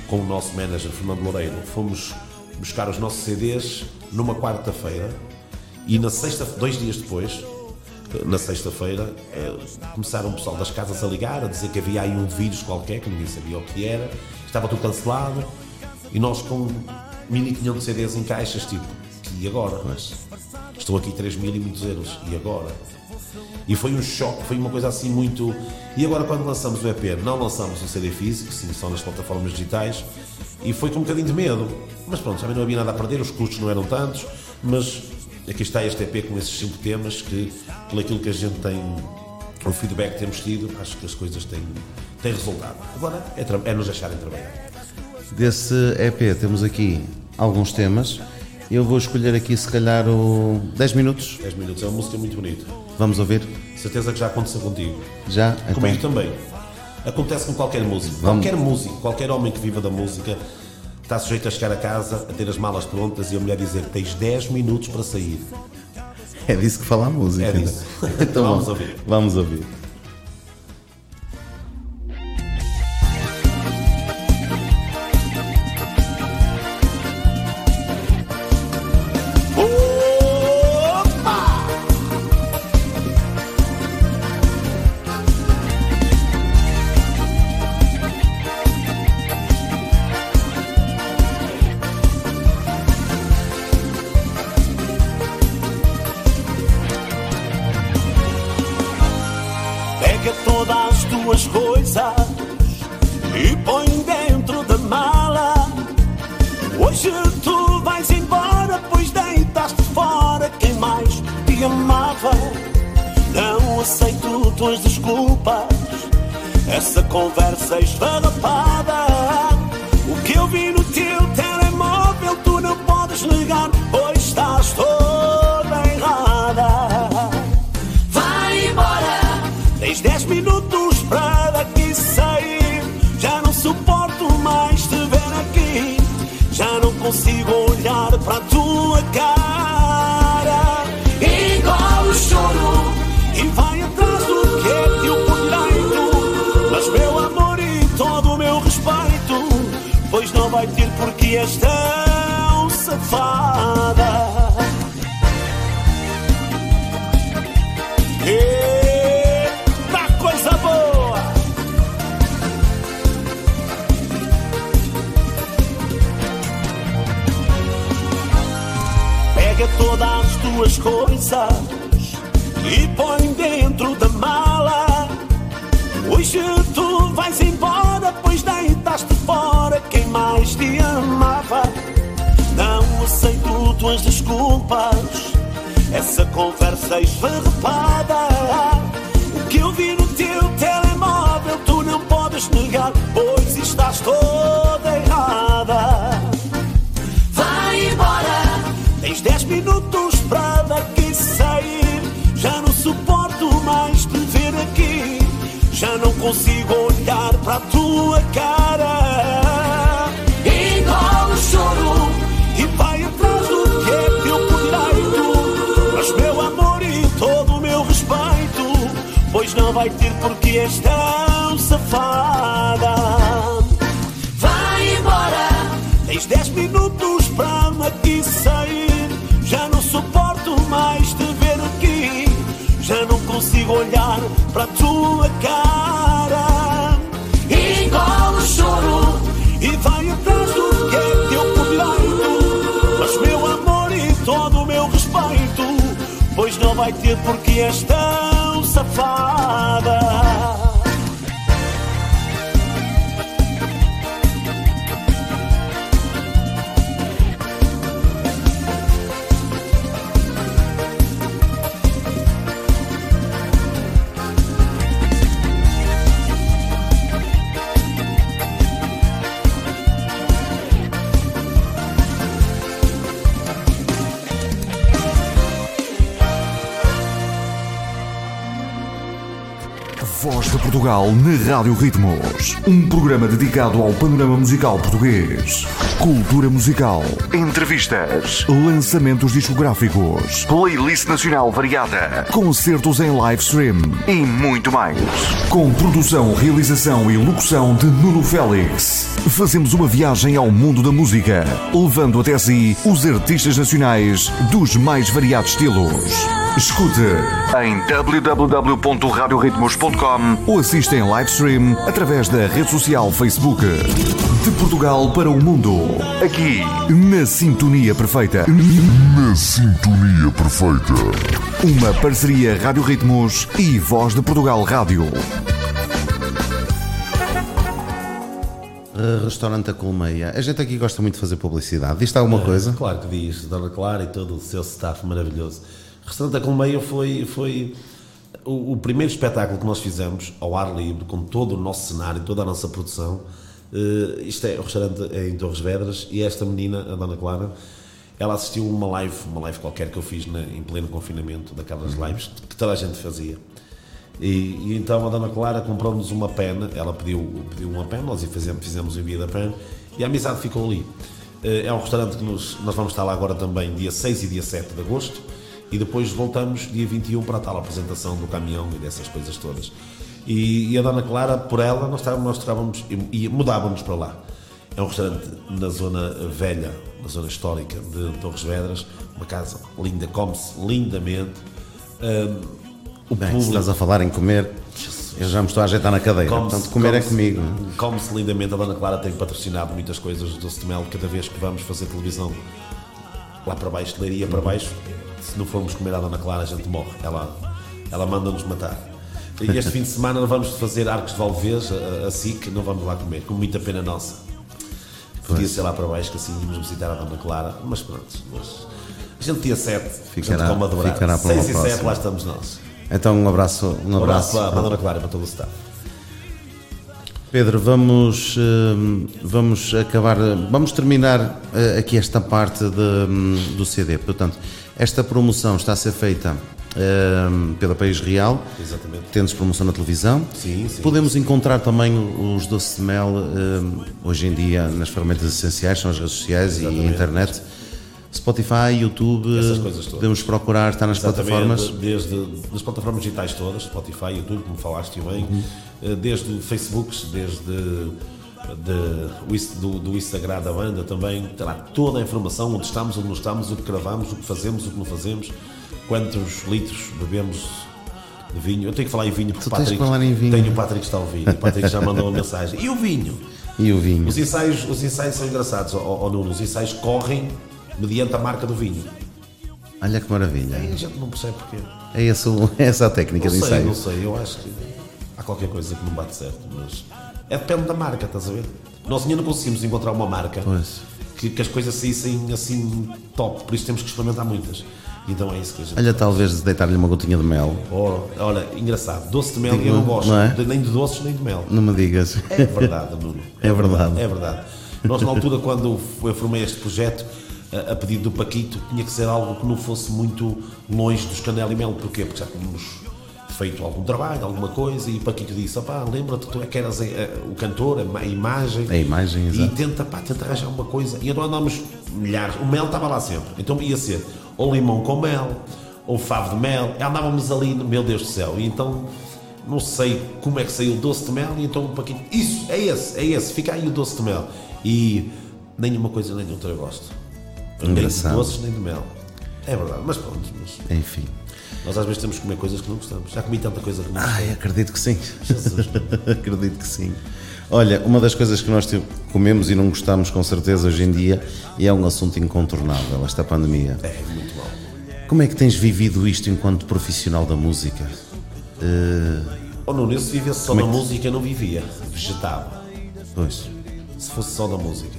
com o nosso manager Fernando Loureiro, fomos buscar os nossos CDs numa quarta-feira e na sexta, dois dias depois, na sexta-feira, eh, começaram o pessoal das casas a ligar, a dizer que havia aí um vírus qualquer, que ninguém sabia o que era, estava tudo cancelado, e nós com 1500 CDs em caixas, tipo, e agora? Estou aqui 3 mil e muitos euros, e agora? E foi um choque, foi uma coisa assim muito. E agora, quando lançamos o EP, não lançamos o CD físico, sim, só nas plataformas digitais, e foi com um bocadinho de medo. Mas pronto, também não havia nada a perder, os custos não eram tantos, mas aqui está este EP com esses cinco temas que, pelo aquilo que a gente tem, o feedback que temos tido, acho que as coisas têm, têm resultado. Agora é, é nos deixarem trabalhar. Desse EP temos aqui alguns temas. Eu vou escolher aqui, se calhar, o 10 minutos. 10 minutos, é uma música muito bonita. Vamos ouvir? Certeza que já aconteceu contigo. Já? Então, Comigo também. Acontece com qualquer músico. Vamos. Qualquer músico, qualquer homem que viva da música está sujeito a chegar a casa, a ter as malas prontas e a mulher dizer tens 10 minutos para sair. é disso que fala a música. É disso. (laughs) Então Vamos vamos ouvir. Vamos ouvir. Aceito tuas desculpas, essa conversa esfarrapada. O que eu vi no teu telemóvel tu não podes negar, pois estás toda errada. Vai embora, tens 10 minutos para daqui sair. Já não suporto mais te ver aqui, já não consigo olhar para a tua cara. Porque és tão safada. Eita coisa boa! Pega todas as tuas coisas e põe dentro da mala. Hoje tu vais embora, mais te amava. Não aceito tuas desculpas, essa conversa esfarrapada. O que eu vi no teu telemóvel tu não podes negar, pois estás toda errada. Vai embora, tens 10 minutos para daqui sair. Já não suporto mais te ver aqui, já não consigo olhar para a tua cara. Vai ter porque és tão safada. Vai embora, tens 10 minutos para daqui sair. Já não suporto mais te ver aqui, já não consigo olhar para a tua cara. Engole o choro e vai atrás do que é teu direito. Mas meu amor e todo o meu respeito, pois não vai ter porque és tão safada. Portugal na Rádio Ritmos. Um programa dedicado ao panorama musical português. Cultura musical. Entrevistas. Lançamentos discográficos. Playlist nacional variada. Concertos em live stream. E muito mais. Com produção, realização e locução de Nuno Félix. Fazemos uma viagem ao mundo da música, levando até si os artistas nacionais dos mais variados estilos. Escute em www.radioritmos.com ou assista em live stream através da rede social Facebook. De Portugal para o mundo. Aqui, na Sintonia Perfeita. Na sintonia perfeita. Uma parceria Rádio Ritmos e Voz de Portugal Rádio. Restaurante A Colmeia. A gente aqui gosta muito de fazer publicidade. Diz-te alguma coisa? Claro que diz, Dona Clara e todo o seu staff maravilhoso. Restaurante da Colmeia foi, foi o, o primeiro espetáculo que nós fizemos ao ar livre, com todo o nosso cenário, toda a nossa produção. Uh, isto é o restaurante é em Torres Vedras e esta menina, a Dona Clara, ela assistiu uma live, uma live qualquer que eu fiz na- em pleno confinamento, daquelas lives que toda a gente fazia. E, e então a Dona Clara comprou-nos uma pena, ela pediu, pediu uma pena, nós fizemos, fizemos o envio da pena e a amizade ficou ali. Eh, É um restaurante que nos, nós vamos estar lá agora também, dia 6 e dia 7 de agosto, e depois voltamos dia 21 para a tal apresentação do caminhão e dessas coisas todas. E, e a Dona Clara, por ela, nós estávamos, nós estávamos e, e mudávamos para lá. É um restaurante na zona velha, na zona histórica de Torres Vedras, uma casa linda, come-se lindamente. Hum, o Bem, se público estás a falar em comer, eu já me estou a ajeitar na cadeira. Come-se- Portanto, comer é come-se- comigo. Come-se lindamente. A Dona Clara tem patrocinado muitas coisas do Doce de Mel. Cada vez que vamos fazer televisão lá para baixo, leiria para baixo, se não formos comer à Dona Clara, a gente morre. Ela, ela manda-nos matar. E este fim de semana vamos fazer Arcos de Valvez, a, a SIC, não vamos lá comer, com muita pena nossa. Podia ser lá para baixo, que assim íamos visitar a Dona Clara, mas pronto. Mas a gente dia 7, Ficará- a gente a ficará para uma 6 e 7 próxima. lá estamos nós. Então um abraço, um Um abraço abraço. para, a Dona Clara e para todo o staff. Pedro, vamos, hum, vamos acabar, vamos terminar eh, aqui esta parte de, hum, do CD. Portanto, esta promoção está a ser feita hum, pela País Real, Exatamente. temos promoção na televisão. Sim, sim. Podemos encontrar também os doce de mel hum, hoje em dia nas ferramentas essenciais, são as redes sociais e a Exatamente. internet. Spotify, YouTube, Essas coisas todas. podemos procurar, está nas Exatamente, plataformas. Desde nas plataformas digitais todas, Spotify, YouTube, como falaste bem, Uhum. eh, desde o Facebook, desde de- do, do Instagram da banda também, tem lá toda a informação, onde estamos, onde não estamos, o que gravamos, o que fazemos, o que não fazemos, quantos litros bebemos de vinho. Eu tenho que falar em vinho porque Tu o tens que Patrick, falar em vinho. tenho o Patrick está a ouvir, o Patrick já mandou uma mensagem. E o vinho? E o vinho. Os ensaios, os ensaios são engraçados, ó, ó, Nuno, os ensaios correm mediante a marca do vinho. Olha que maravilha. E a gente não percebe porquê. É essa, (laughs) é essa a técnica Não de sei, ensaio. não sei, eu acho que há qualquer coisa que não bate certo, mas é depende da marca, estás a ver? Nós ainda não conseguimos encontrar uma marca que, que as coisas saíssem assim top, por isso temos que experimentar muitas. Então é isso que a gente. Olha, talvez deitar-lhe uma gotinha de mel. Oh, olha, engraçado, doce de mel Digo, eu não gosto, não é? nem de doces nem de mel. Não me digas. É verdade, Nuno. (laughs) É verdade. É verdade. Nós, na altura, quando eu formei este projeto, a, a pedido do Paquito, tinha que ser algo que não fosse muito longe dos Canela e Mel. Porquê? Porque já tínhamos feito algum trabalho, alguma coisa, e o Paquito disse: opá, lembra-te, tu é que eras eh, o cantor, a, ma- a imagem. A imagem, E exato. tenta, pá, tenta arranjar uma coisa. E então andámos milhares. O mel estava lá sempre. Então ia ser ou limão com mel, ou favo de mel. Andávamos ali, meu Deus do céu. E então não sei como é que saiu o doce de mel. E então o Paquito, isso, é esse, é esse, fica aí o doce de mel. E nenhuma coisa nem outra eu gosto. Engraçado. Nem de doces nem de mel. É verdade, mas pronto. Mas Enfim. nós às vezes temos que comer coisas que não gostamos. Já comi tanta coisa que não Ai, gostamos. acredito que sim. Jesus. (laughs) acredito que sim. Olha, uma das coisas que nós comemos e não gostamos com certeza hoje em dia e é um assunto incontornável, esta pandemia. É muito mal. Como é que tens vivido isto enquanto profissional da música? Eh, Oh Nuno, eu se vivesse só Como é na que- música não vivia. Vegetava. pois. se fosse só da música.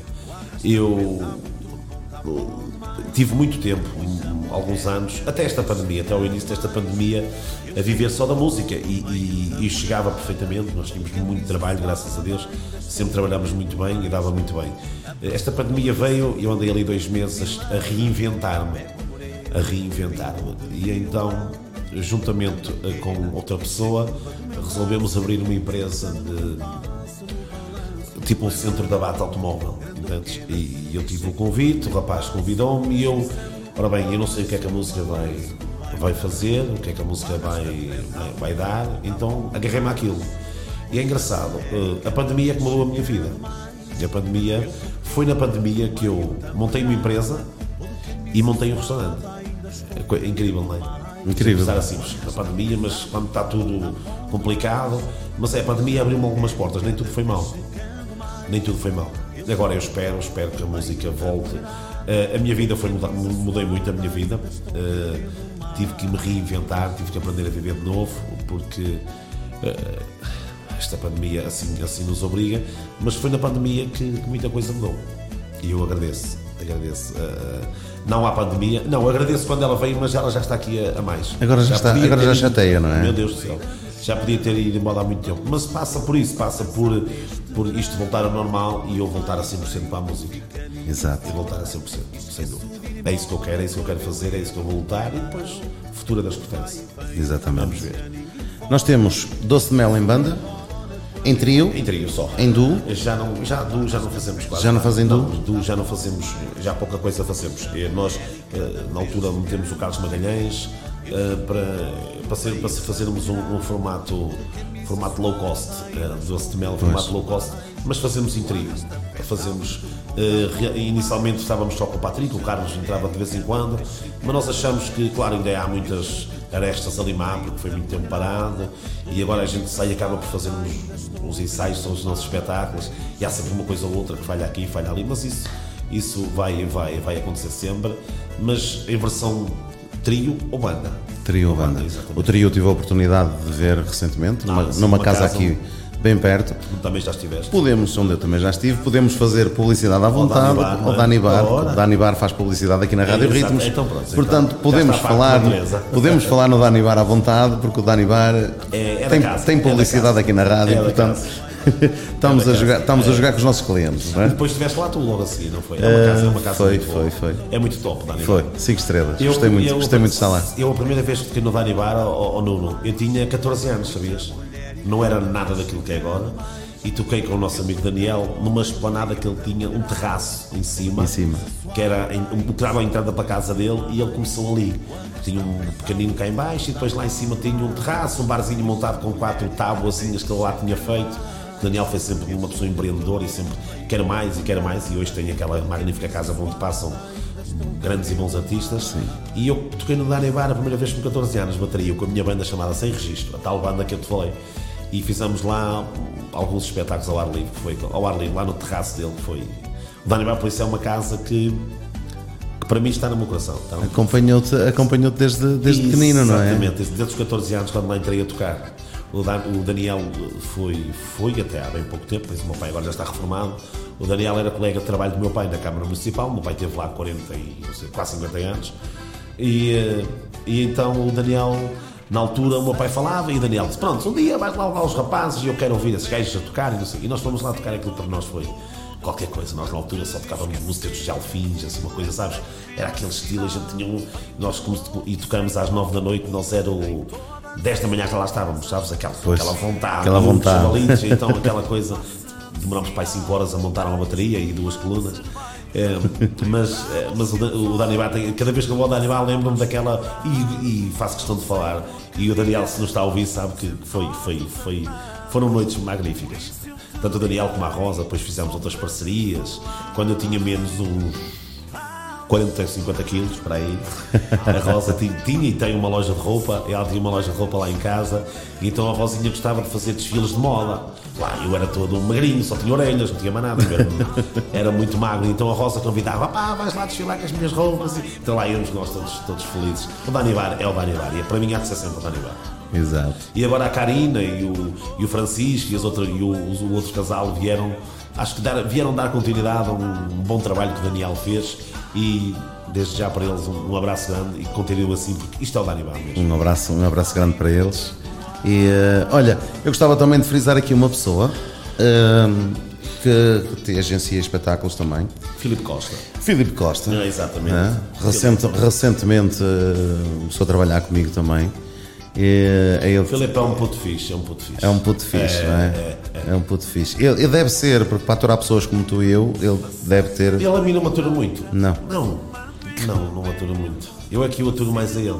Eu uh, tive muito tempo, alguns anos, até esta pandemia, até ao início desta pandemia, a viver só da música e, e- e chegava perfeitamente. Nós tínhamos muito trabalho, graças a Deus, sempre trabalhámos muito bem e dava muito bem. Esta pandemia veio e eu andei ali dois meses a reinventar-me. A reinventar-me. E então, juntamente com outra pessoa, resolvemos abrir uma empresa de tipo um centro de abate automóvel? E eu tive o convite, o rapaz convidou-me e eu, ora bem, eu não sei o que é que a música vai, vai fazer, o que é que a música vai, vai, vai dar, então agarrei-me àquilo. E é engraçado, eh, a pandemia é que mudou a minha vida. E a pandemia, foi na pandemia que eu montei uma empresa e montei um restaurante. É é incrível, não é? Incrível. Começar assim, na pandemia, mas quando está tudo complicado, mas é, a pandemia abriu-me algumas portas, nem tudo foi mal nem tudo foi mal. Agora eu espero, espero que a música volte. Eh, a minha vida foi mudar, mudei muito a minha vida. Eh, tive que me reinventar, tive que aprender a viver de novo, porque eh, esta pandemia assim, assim nos obriga. Mas foi na pandemia que, que muita coisa mudou. E eu agradeço, agradeço. Não há pandemia, não, agradeço quando ela veio, mas ela já está aqui a, a mais. Agora já está- podia agora já ido- chateia, não é? Meu Deus do céu. Já podia ter ido embora há muito tempo. Mas passa por isso, passa por, por isto voltar ao normal e eu voltar a 100% para a música. Exato. E voltar a 100%, sem dúvida. É isso que eu quero, é isso que eu quero fazer, é isso que eu vou lutar e depois, futuro das pertence. Exatamente. Vamos ver. Nós temos doce de mel em banda, em trio, Em trio só. em duo. Já não, já, du, já não fazemos quase. Já não fazem duo? du já não fazemos, já pouca coisa fazemos. E nós, eh, na altura, metemos o Carlos Magalhães eh, para, para, ser, para fazermos um, um formato, formato low cost, eh, doce de mel, formato low cost, mas fazemos em trio. Fazemos, eh, re- inicialmente estávamos só com o Patrick, o Carlos entrava de vez em quando, mas nós achamos que, claro, ainda há muitas arestas a limar, porque foi muito tempo parado, e agora a gente sai e acaba por fazer uns, os ensaios, são os nossos espetáculos, e há sempre uma coisa ou outra que falha aqui, falha ali, mas isso, isso vai, vai, vai acontecer sempre, mas em versão trio ou banda. Trio ou banda. exatamente. O trio tive a oportunidade de ver recentemente, numa, Ah, sim, numa uma casa, casa aqui bem perto. Também já estiveste. Podemos, onde eu também já estive, podemos fazer publicidade à vontade. Dani Ao é? Dani Bar. O Dani Bar faz publicidade aqui na Rádio exato. Ritmos. Então pronto, Portanto, então, podemos falar, podemos falar no Dani Bar à vontade, porque o Dani Bar É- é tem, tem é da publicidade aqui na rádio, É portanto, (laughs) estamos, É a da jogar, estamos a jogar com os nossos clientes, não é? Depois estiveste lá tu logo a seguir, não foi? É uma casa, é uma casa foi, muito foi, foi. É muito top, Dani. Foi, 5 estrelas. gostei muito, gostei muito de estar lá. Eu, a primeira vez que toquei no Dani Bar, ao, Nuno, eu tinha 14 anos, sabias? Não era nada daquilo que é agora. E toquei com o nosso amigo Daniel numa esplanada que ele tinha, um terraço em cima. Em cima. Que era em, um, a entrada para a casa dele e ele começou ali. Tinha um pequenino cá em baixo e depois lá em cima tinha um terraço, um barzinho montado com quatro tábuas que ele lá tinha feito. Daniel foi sempre uma pessoa empreendedora e sempre quer mais e quer mais. E hoje tem aquela magnífica casa onde passam grandes e bons artistas. E eu toquei no Dani Bar a primeira vez com 14 anos, bateria, com a minha banda chamada Sem Registro, a tal banda que eu te falei. E fizemos lá alguns espetáculos ao ar livre, que foi ao ar livre, lá no terraço dele, que foi. O Dani Bar, por isso, é uma casa que, para mim está no meu coração. Está no- Acompanhou-te acompanhou desde, desde pequenino, não é? Exatamente, desde, desde os 14 anos, quando lá entrei a tocar. O, Dan- o Daniel foi, foi até há bem pouco tempo, pois o meu pai agora já está reformado. O Daniel era colega de trabalho do meu pai na Câmara Municipal, o meu pai teve lá 40 e sei, quase 50 anos. E, e então o Daniel, na altura, o meu pai falava e o Daniel disse: Pronto, um dia vais lá levar os rapazes e eu quero ouvir esses gajos a tocar. E, e nós fomos lá tocar aquilo para nós foi qualquer coisa. Nós na altura só tocávamos músicas dos Jalfins, assim, uma coisa, sabes? Era aquele estilo, a gente tinha um. Nós e tocamos às 9 da noite, nós era o. 10 da manhã já lá estávamos, sabes? Aquela, Pois, aquela vontade, aquela vontade. (laughs) então aquela coisa. Demorámos para aí 5 horas a montar uma bateria e duas colunas. É, mas é, mas o, Da- o Dani Bar tem- cada vez que eu vou ao Dani Bar lembro-me daquela e, e faço questão de falar e o Daniel se nos está a ouvir sabe que foi, foi, foi, foram noites magníficas tanto o Daniel como a Rosa depois fizemos outras parcerias quando eu tinha menos uns 40, 50 quilos para aí. (laughs) A Rosa tinha, tinha e tem uma loja de roupa, ela tinha uma loja de roupa lá em casa, e então a Rosinha gostava de fazer desfiles de moda. Lá eu era todo magrinho, só tinha orelhas, não tinha mais nada, (laughs) era, muito magro. Então a Rosa convidava, pá, vais lá desfilar com as minhas roupas. Então lá íamos nós todos, todos felizes. O Dani Bar é o Dani Bar, e para mim há de ser sempre o Dani Bar. Exato. E agora a Karina e o, e o Francisco e, as outras, e o, o outro casal vieram, acho que dar- vieram dar continuidade a um, bom trabalho que o Daniel fez e desde já para eles um, um abraço grande e que continue assim, porque isto é o Dani Bar mesmo. Um abraço, um abraço grande para eles. E eh, olha, eu gostava também de frisar aqui uma pessoa ehm, que, que agencia espetáculos também. Filipe Costa. Filipe Costa. É, exatamente. né? Recente- recentemente eh, começou a trabalhar comigo também. E, é ele Filipe é um puto fixe, é um puto fixe. é um puto fixe, não é? É, um puto fixe. Ele, ele deve ser, porque para aturar pessoas como tu e eu, ele deve ter. Ele a mim não matura muito. Não. Não, não, não matura muito. Eu é que o aturo mais a ele.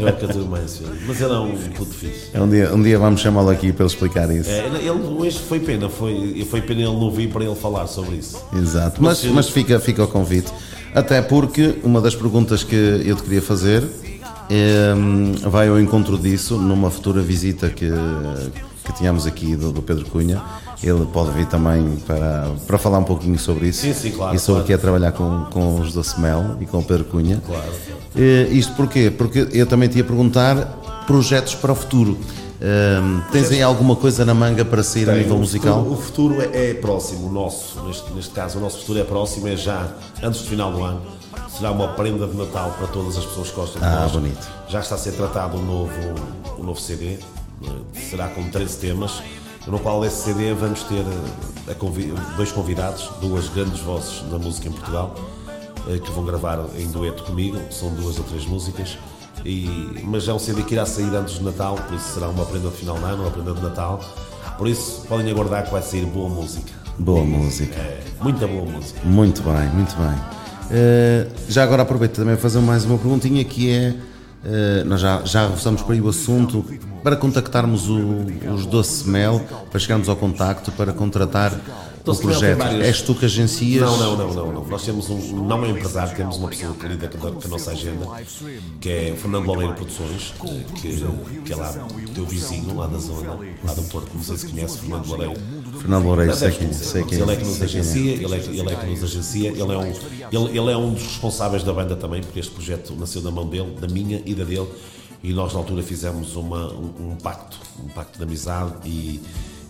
Eu é que aturo mais a ele. Mas ele é um puto fixe. Um dia, um dia vamos chamá-lo aqui para ele explicar isso. É, ele hoje foi pena, foi, foi pena ele não vir para ele falar sobre isso. Exato, mas, Mas- mas fica, fica o convite. Até porque uma das perguntas que eu te queria fazer vai ao encontro disso numa futura visita que, que tínhamos aqui do, do Pedro Cunha. Ele pode vir também para, para falar um pouquinho sobre isso Sim, sim, claro, e sobre o claro. que é trabalhar com, com os Mel e com o Pedro Cunha. Claro, Eh, isto porquê? Porque eu também te ia perguntar projetos para o futuro. Hum, tens aí alguma coisa na manga para sair a nível o musical? Futuro, o futuro é, é próximo, o nosso, neste, neste caso, o nosso futuro é próximo, é já antes do final do ano. Será uma prenda de Natal para todas as pessoas que gostam de Ah, nós. bonito. Já está a ser tratado um novo, um novo CD, eh, será com 13 temas, no qual esse CD vamos ter eh, convi- dois convidados, duas grandes vozes da música em Portugal, eh, que vão gravar em dueto comigo, são duas ou três músicas. E, mas é um CD que irá sair antes do Natal, por isso será uma prenda de final de ano, uma prenda de Natal. Por isso podem aguardar que vai sair boa música. Boa música. É, muita boa música. Muito bem, muito bem. Eh, já agora aproveito também para fazer mais uma perguntinha que é, eh, nós já, já roçamos por aí o assunto, para contactarmos o- os Doce Mel, para chegarmos ao contacto, para contratar Doce o projeto. És tu que agencias? Não, não, não, não, não. Nós temos um, não é um empresário, temos uma pessoa que lida com a, com a nossa agenda, que é o Fernando Loureiro Produções, que, que é lá teu vizinho, lá da zona, lá do Porto, não sei se conhece, Fernando Loureiro, Fernando Loureiro, sei Deves quem, conhecer, sei quem, ele é que nos sei é. agencia, ele é, ele é que nos agencia, ele é, um, ele, ele é um dos responsáveis da banda também, porque este projeto nasceu da mão dele, da minha e da dele, e nós na altura fizemos uma, um, um pacto, um pacto de amizade e,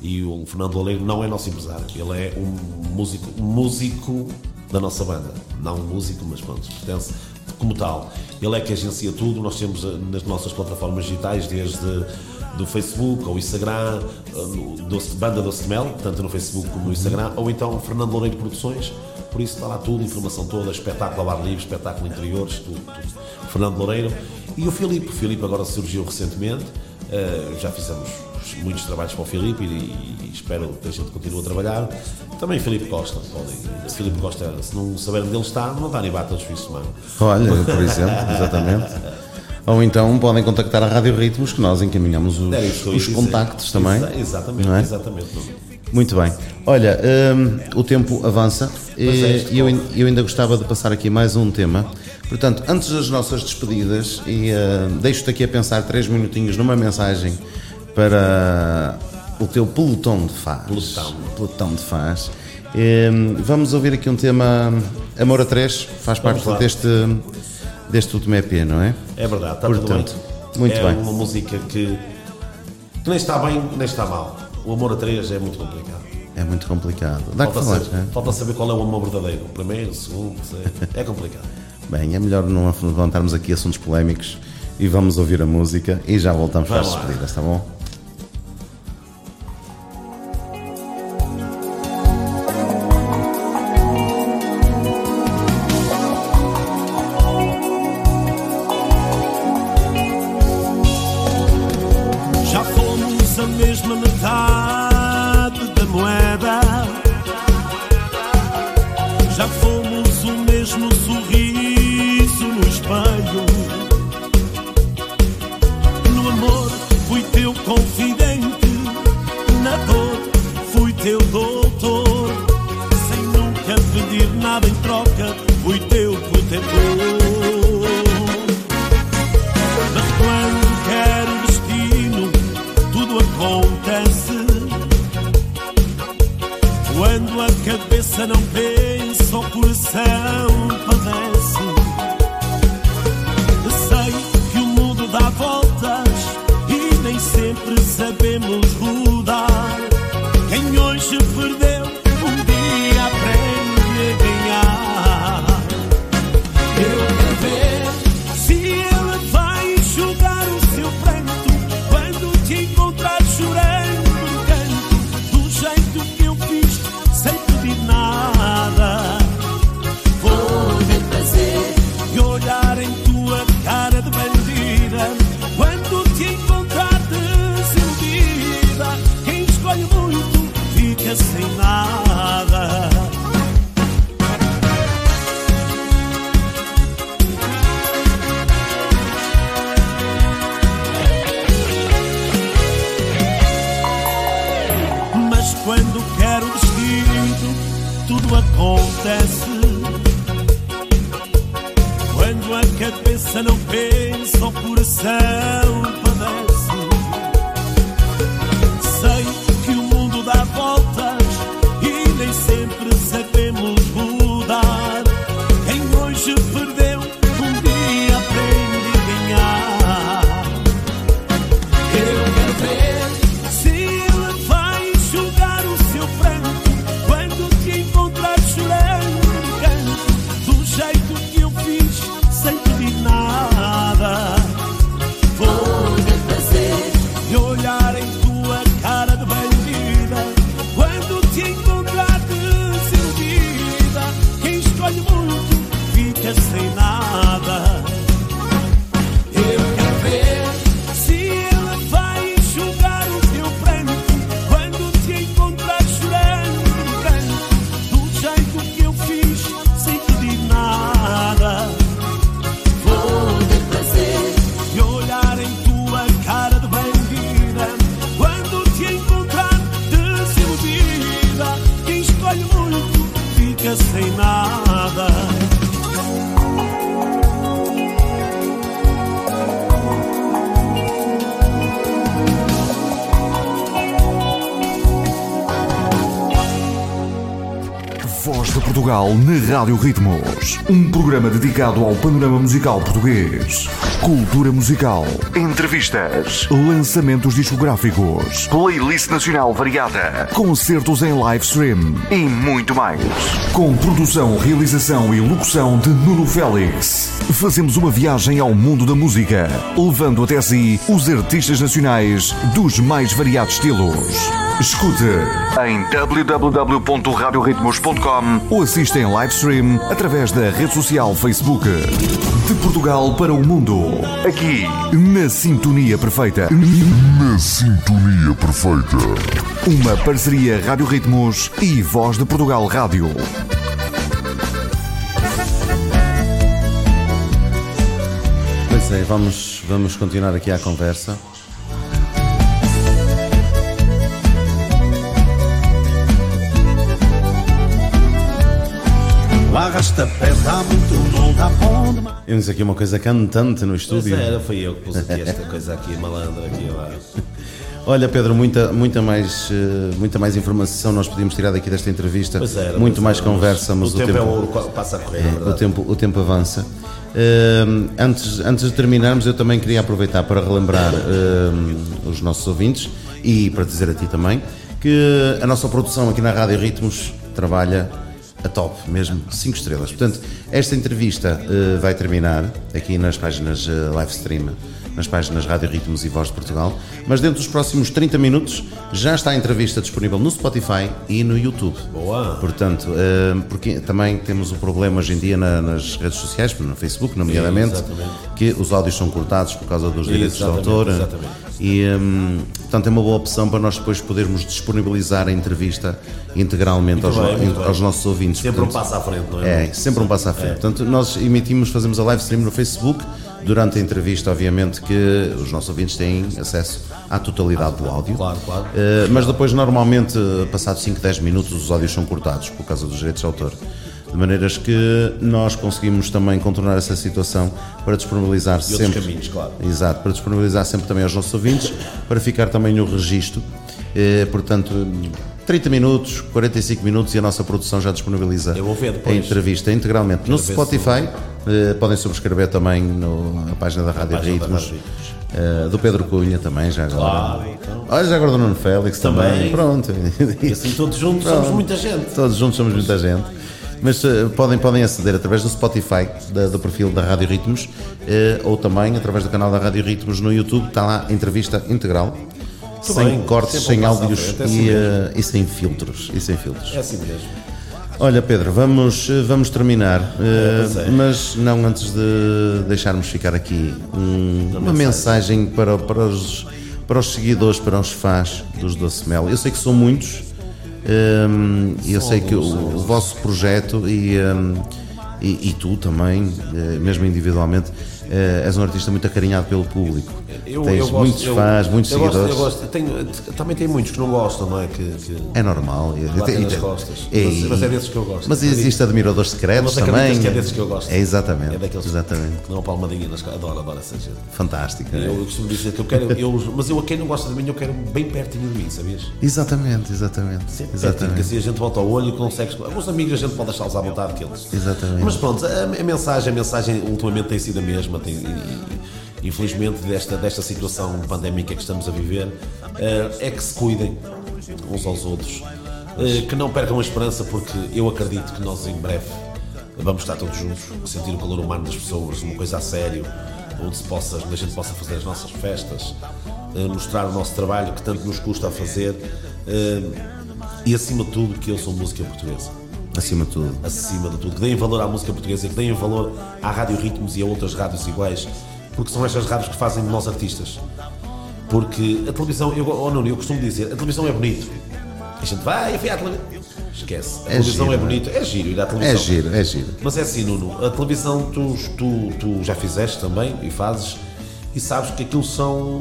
e o Fernando Loureiro não é nosso empresário, ele é um músico, músico da nossa banda, não um músico, mas pronto, pertence como tal. Ele é que agencia tudo, nós temos eh, nas nossas plataformas digitais, desde do Facebook ou Instagram, eh, Doce- Banda Doce de Mel, tanto no Facebook como no Instagram, ou então Fernando Loureiro Produções, por isso está lá tudo, informação toda, espetáculo ao ar livre, espetáculo interiores, tudo, tudo. Fernando Loureiro. E o Filipe, o Filipe agora surgiu recentemente, eh, já fizemos muitos trabalhos para o Filipe e, e espero que a gente continue a trabalhar. Também Filipe Costa. Filipe Costa, se não saberem onde ele está, não está nem bate todos os fins de semana. Olha, por exemplo, exatamente. Ou então podem contactar a Rádio Ritmos, que nós encaminhamos os, isso os dizer. contactos também. Exa- exatamente, é? exatamente. Muito bem. Olha, hum, o tempo avança é, e isto eu, eu ainda gostava de passar aqui mais um tema. Portanto, antes das nossas despedidas, e hum, deixo-te aqui a pensar três minutinhos numa mensagem para o teu pelotão de fãs. Pelotão. Pelotão de fãs. Hum, vamos ouvir aqui um tema Amor a Três, faz parte lá. deste, deste último EP, não é? É verdade, está Portanto, tudo bem. muito é bem. uma música que, que nem está bem, nem está mal. O amor a três é muito complicado. É muito complicado. Dá que Falta, falar, saber, é? falta saber qual é o amor verdadeiro. O primeiro, o segundo. (laughs) É complicado. Bem, é melhor não levantarmos aqui assuntos polémicos e vamos ouvir a música e já voltamos para as despedidas, tá bom? Sempre sabemos Portugal na Rádio Ritmos. Um programa dedicado ao panorama musical português. Cultura musical, entrevistas, lançamentos discográficos, playlist nacional variada, concertos em live stream e muito mais. Com produção, realização e locução de Nuno Félix. Fazemos uma viagem ao mundo da música, levando até si os artistas nacionais dos mais variados estilos. Escute em www.radioritmos.com ou assista em live stream através da rede social Facebook. De Portugal para o mundo, aqui na Sintonia Perfeita. Na sintonia perfeita. Uma parceria Rádio Ritmos e Voz de Portugal Rádio. Pois é, vamos, vamos continuar aqui a conversa. O arrasta-pés há muito não dá bom demais. Temos aqui uma coisa cantante no Pois estúdio. era, foi eu que pus aqui esta coisa aqui, malandra, aqui lá. (laughs) Olha, Pedro, muita, muita, mais, eh, muita mais informação nós podíamos tirar daqui desta entrevista. Pois era, muito pois mais era, mas conversa, mas o, tempo, é ouro, passa a correr, é o verdade. tempo, o tempo avança. Ehm, antes, antes de terminarmos, eu também queria aproveitar para relembrar ehm, os nossos ouvintes e para dizer a ti também que a nossa produção aqui na Rádio Ritmos trabalha a top, mesmo 5 estrelas. Portanto, esta entrevista eh, vai terminar aqui nas páginas eh, live stream, nas páginas Rádio Ritmos e Voz de Portugal, mas dentro dos próximos 30 minutos já está a entrevista disponível no Spotify e no YouTube. Boa. Portanto, eh, porque também temos o problema hoje em dia na- nas redes sociais, no Facebook, nomeadamente, Exatamente. que os áudios são cortados por causa dos direitos de Exatamente, autor. exatamente. E, hum, portanto, é uma boa opção para nós depois podermos disponibilizar a entrevista integralmente aos, bem, aos nossos ouvintes. Sempre um Portanto, passo à frente, não é? é, sempre um passo à frente. Portanto, nós emitimos, fazemos a live stream no Facebook. Durante a entrevista, obviamente, que os nossos ouvintes têm acesso à totalidade do áudio. Claro, claro. Eh, mas depois, normalmente, passados 5, 10 minutos, os áudios são cortados por causa dos direitos de autor. De maneiras que nós conseguimos também contornar essa situação para disponibilizar outros sempre. caminhos, claro. Exato, para disponibilizar sempre também aos nossos ouvintes, para ficar também no registro. Eh, portanto, 30 minutos, 45 minutos e a nossa produção já disponibiliza a entrevista integralmente no ver se- Spotify. Eh, podem subscrever também no- na página da Rádio página da Ritmos. Eh, do Pedro Cunha também, já agora. Claro, então. Olha, já agora do Nuno Félix também. Também. Pronto. E assim todos juntos somos muita gente. Todos juntos somos muita gente. Mas eh, podem, podem aceder através do Spotify, da- do perfil da Rádio Ritmos, eh, ou também através do canal da Rádio Ritmos no YouTube. Está lá a entrevista integral, sem bem, cortes, sem áudios é assim e, eh, e sem filtros. E sem filtros. É assim mesmo. Olha, Pedro, vamos, vamos terminar, pois é. mas não antes de deixarmos ficar aqui um- uma mensagem para, para, os, para os seguidores, para os fãs dos Doce Mel. Eu sei que são muitos, e eu sei que o, o vosso projeto e, ehm, e, e tu também, eh, mesmo individualmente, eh, és um artista muito acarinhado pelo público. Eu, Tens eu gosto, muitos eu- fãs, muitos eu gosto- seguidores. eu gosto, tenho- também tem muitos que não gostam, não é? Que, que É normal. batem nas costas. e- Mas, mas é desses que eu gosto. Mas existe admiradores secretos Mas também. que é desses que eu gosto. É exatamente. É daqueles exatamente. que dão uma palmadinha nas costas. Adoro, adoro essa gente. Fantástico. Eu costumo dizer que eu quero, eu, mas eu a quem não gosta de mim, eu quero bem pertinho de mim, sabias? Exatamente, exatamente. Que Exatamente. assim a gente volta ao olho e consegue. Alguns amigos a gente pode deixá-los à vontade que eles. Exatamente. Mas pronto, a, a mensagem, a mensagem ultimamente tem sido a mesma. Tem, e- infelizmente, desta, desta situação pandémica que estamos a viver, eh, é que se cuidem uns aos outros. Eh, que não percam a esperança, porque eu acredito que nós em breve vamos estar todos juntos, sentir o calor humano das pessoas, uma coisa a sério, onde, se possa, onde a gente possa fazer as nossas festas, eh, mostrar o nosso trabalho que tanto nos custa a fazer e, acima de tudo, que eu sou música portuguesa Acima de tudo. acima de tudo, que deem valor à música portuguesa, que deem valor à Rádio Ritmos e a outras rádios iguais, porque são estas rádios que fazem de nós artistas. Porque a televisão, eu, oh Nuno, eu costumo dizer, a televisão é bonito. A gente vai, vai à televisão. Esquece. A É televisão giro, é não é? bonito. É giro ir à televisão. É giro, é giro. Mas é assim, Nuno, a televisão tu, tu, tu já fizeste também e fazes e sabes que aquilo são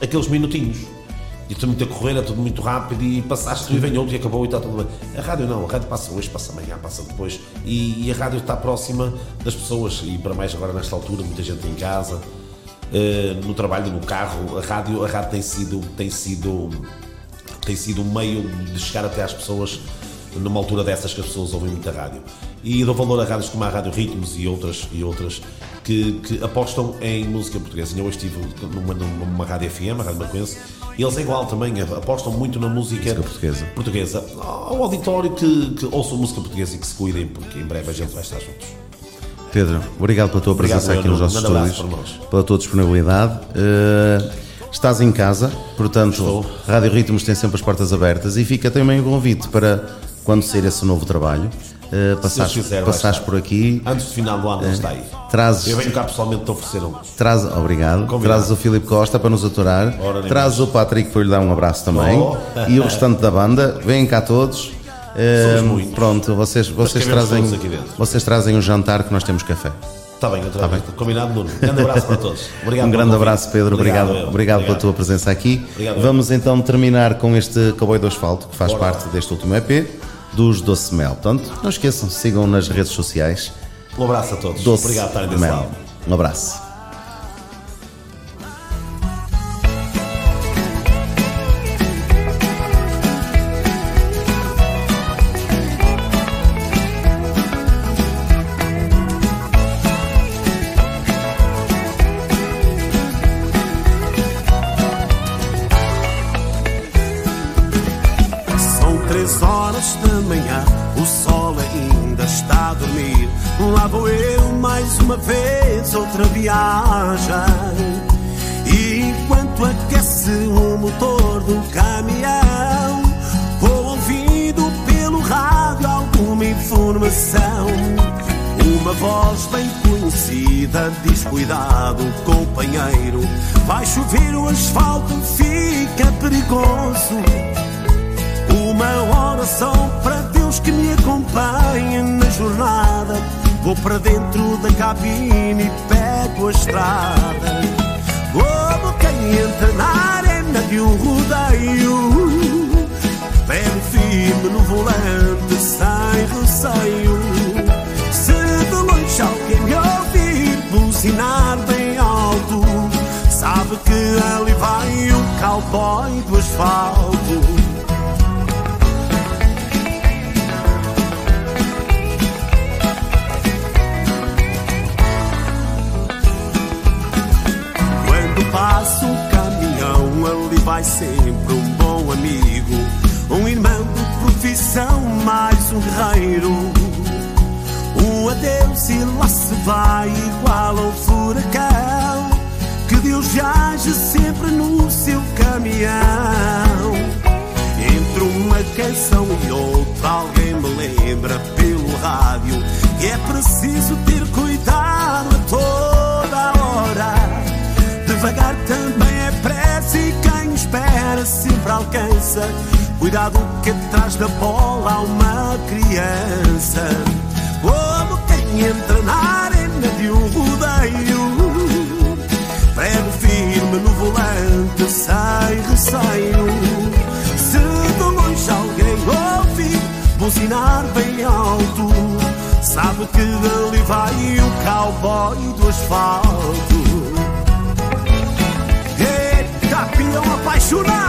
aqueles minutinhos. E tudo muito a correr, é tudo muito rápido e passaste e vem outro e acabou e está tudo bem. A rádio não, a rádio passa hoje, passa amanhã, passa depois e, e a rádio está próxima das pessoas e para mais agora nesta altura, muita gente em casa, eh, no trabalho, no carro, a rádio, a rádio tem sido, tem sido tem sido um meio de chegar até às pessoas numa altura dessas que as pessoas ouvem muita rádio. E dou valor a rádios como a Rádio Ritmos e outras, e outras que, que apostam em música portuguesa. Eu hoje estive numa, numa rádio FM, a Rádio Marquense, e eles é igual também, apostam muito na música, música portuguesa. portuguesa. Ao auditório que, que ouçam música portuguesa e que se cuidem, porque em breve a gente vai estar juntos. Pedro, obrigado pela tua Obrigado, presença aqui nos nossos estúdios, pela tua disponibilidade. Eh, estás em casa, portanto, Estou. Rádio Ritmos tem sempre as portas abertas e fica também o convite para quando sair esse novo trabalho, eh, passares, quiser, vai passares por aqui, Antes de final do ano, ele está aí. trazes, Eu venho cá pessoalmente te oferecer um. traz, obrigado, Combinado. trazes o Filipe Costa para nos aturar, trazes o Patrick para lhe dar um abraço também Oh. (laughs) e o restante da banda, vêm cá todos. Eh, muitos. pronto, vocês, vocês, trazem, vocês trazem um jantar que nós temos café. Está bem, outra vez. Combinado, Nuno. Grande abraço para todos. (laughs) Obrigado Um grande abraço, Pedro. Obrigado, eu. obrigado, pela tua presença aqui. Obrigado. Vamos então terminar com este Cowboy do Asfalto, que faz Bora parte deste último EP, dos Doce Mel. Portanto, não esqueçam, sigam nas redes sociais. Um abraço a todos. Doce Obrigado por estarem desse Mel. lado. Um abraço. Bem conhecida diz: Cuidado, companheiro, vai chover o asfalto, fica perigoso. Uma oração para Deus que me acompanhe na jornada. Vou para dentro da cabine e pego a estrada. Como quem entra na arena de um rodeio. Pego firme no volante sem receio. Se de longe alguém me buzinar bem alto, sabe que ali vai o cowboy do asfalto. Canção e outra, alguém me lembra pelo rádio que é preciso ter cuidado a toda hora. Devagar também é pressa e quem espera sempre alcança. Cuidado que atrás da bola há uma criança. Como quem entra na arena de um rodeio. Prego firme no volante, sai receio. Ouvir buzinar bem alto, sabe que dali vai o cowboy do asfalto. Eita, pilhão apaixonado!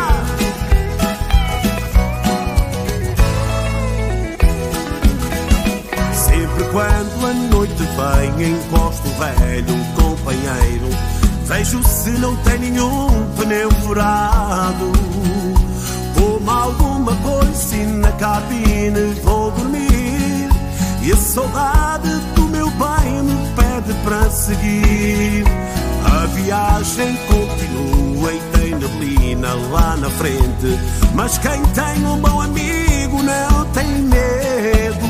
Sempre quando a noite vem, encosto velho companheiro. Vejo se não tem nenhum pneu furado. Como alguma coisa e na cabine vou dormir. E a saudade do meu bem me pede para seguir. A viagem continua e tem neblina lá na frente. Mas quem tem um bom amigo não tem medo.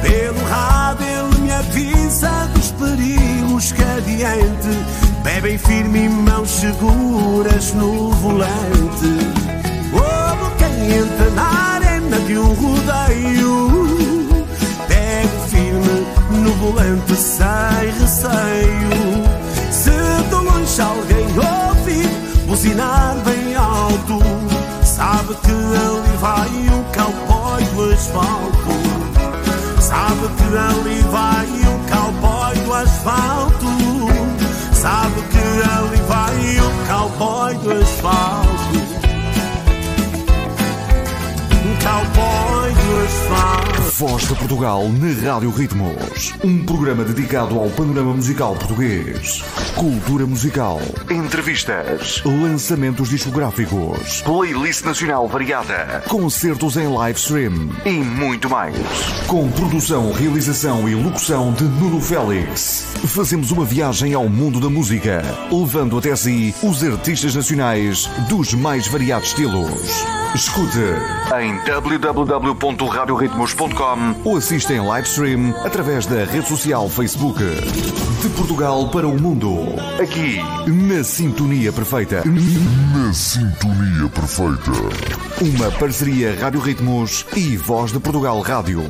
Pelo rádio ele me avisa dos perigos que adiante bebem firme e mãos seguras no volante. Entra na arena de um rodeio, pego firme no volante sem receio. Se de longe alguém ouvir buzinar bem alto, sabe que ali vai um cowboy do asfalto. Sabe que ali vai um cowboy do asfalto. Sabe que ali vai um cowboy do asfalto. out for your song. Voz de Portugal na Rádio Ritmos. Um programa dedicado ao panorama musical português. Cultura musical, entrevistas, lançamentos discográficos, playlist nacional variada, concertos em live stream e muito mais. Com produção, realização e locução de Nuno Félix. Fazemos uma viagem ao mundo da música, levando até si os artistas nacionais dos mais variados estilos. Escute em www.radioritmos.com ou assista em live stream através da rede social Facebook. De Portugal para o mundo. Aqui, na Sintonia Perfeita. Na Sintonia Perfeita. Uma parceria Rádio Ritmos e Voz de Portugal Rádio.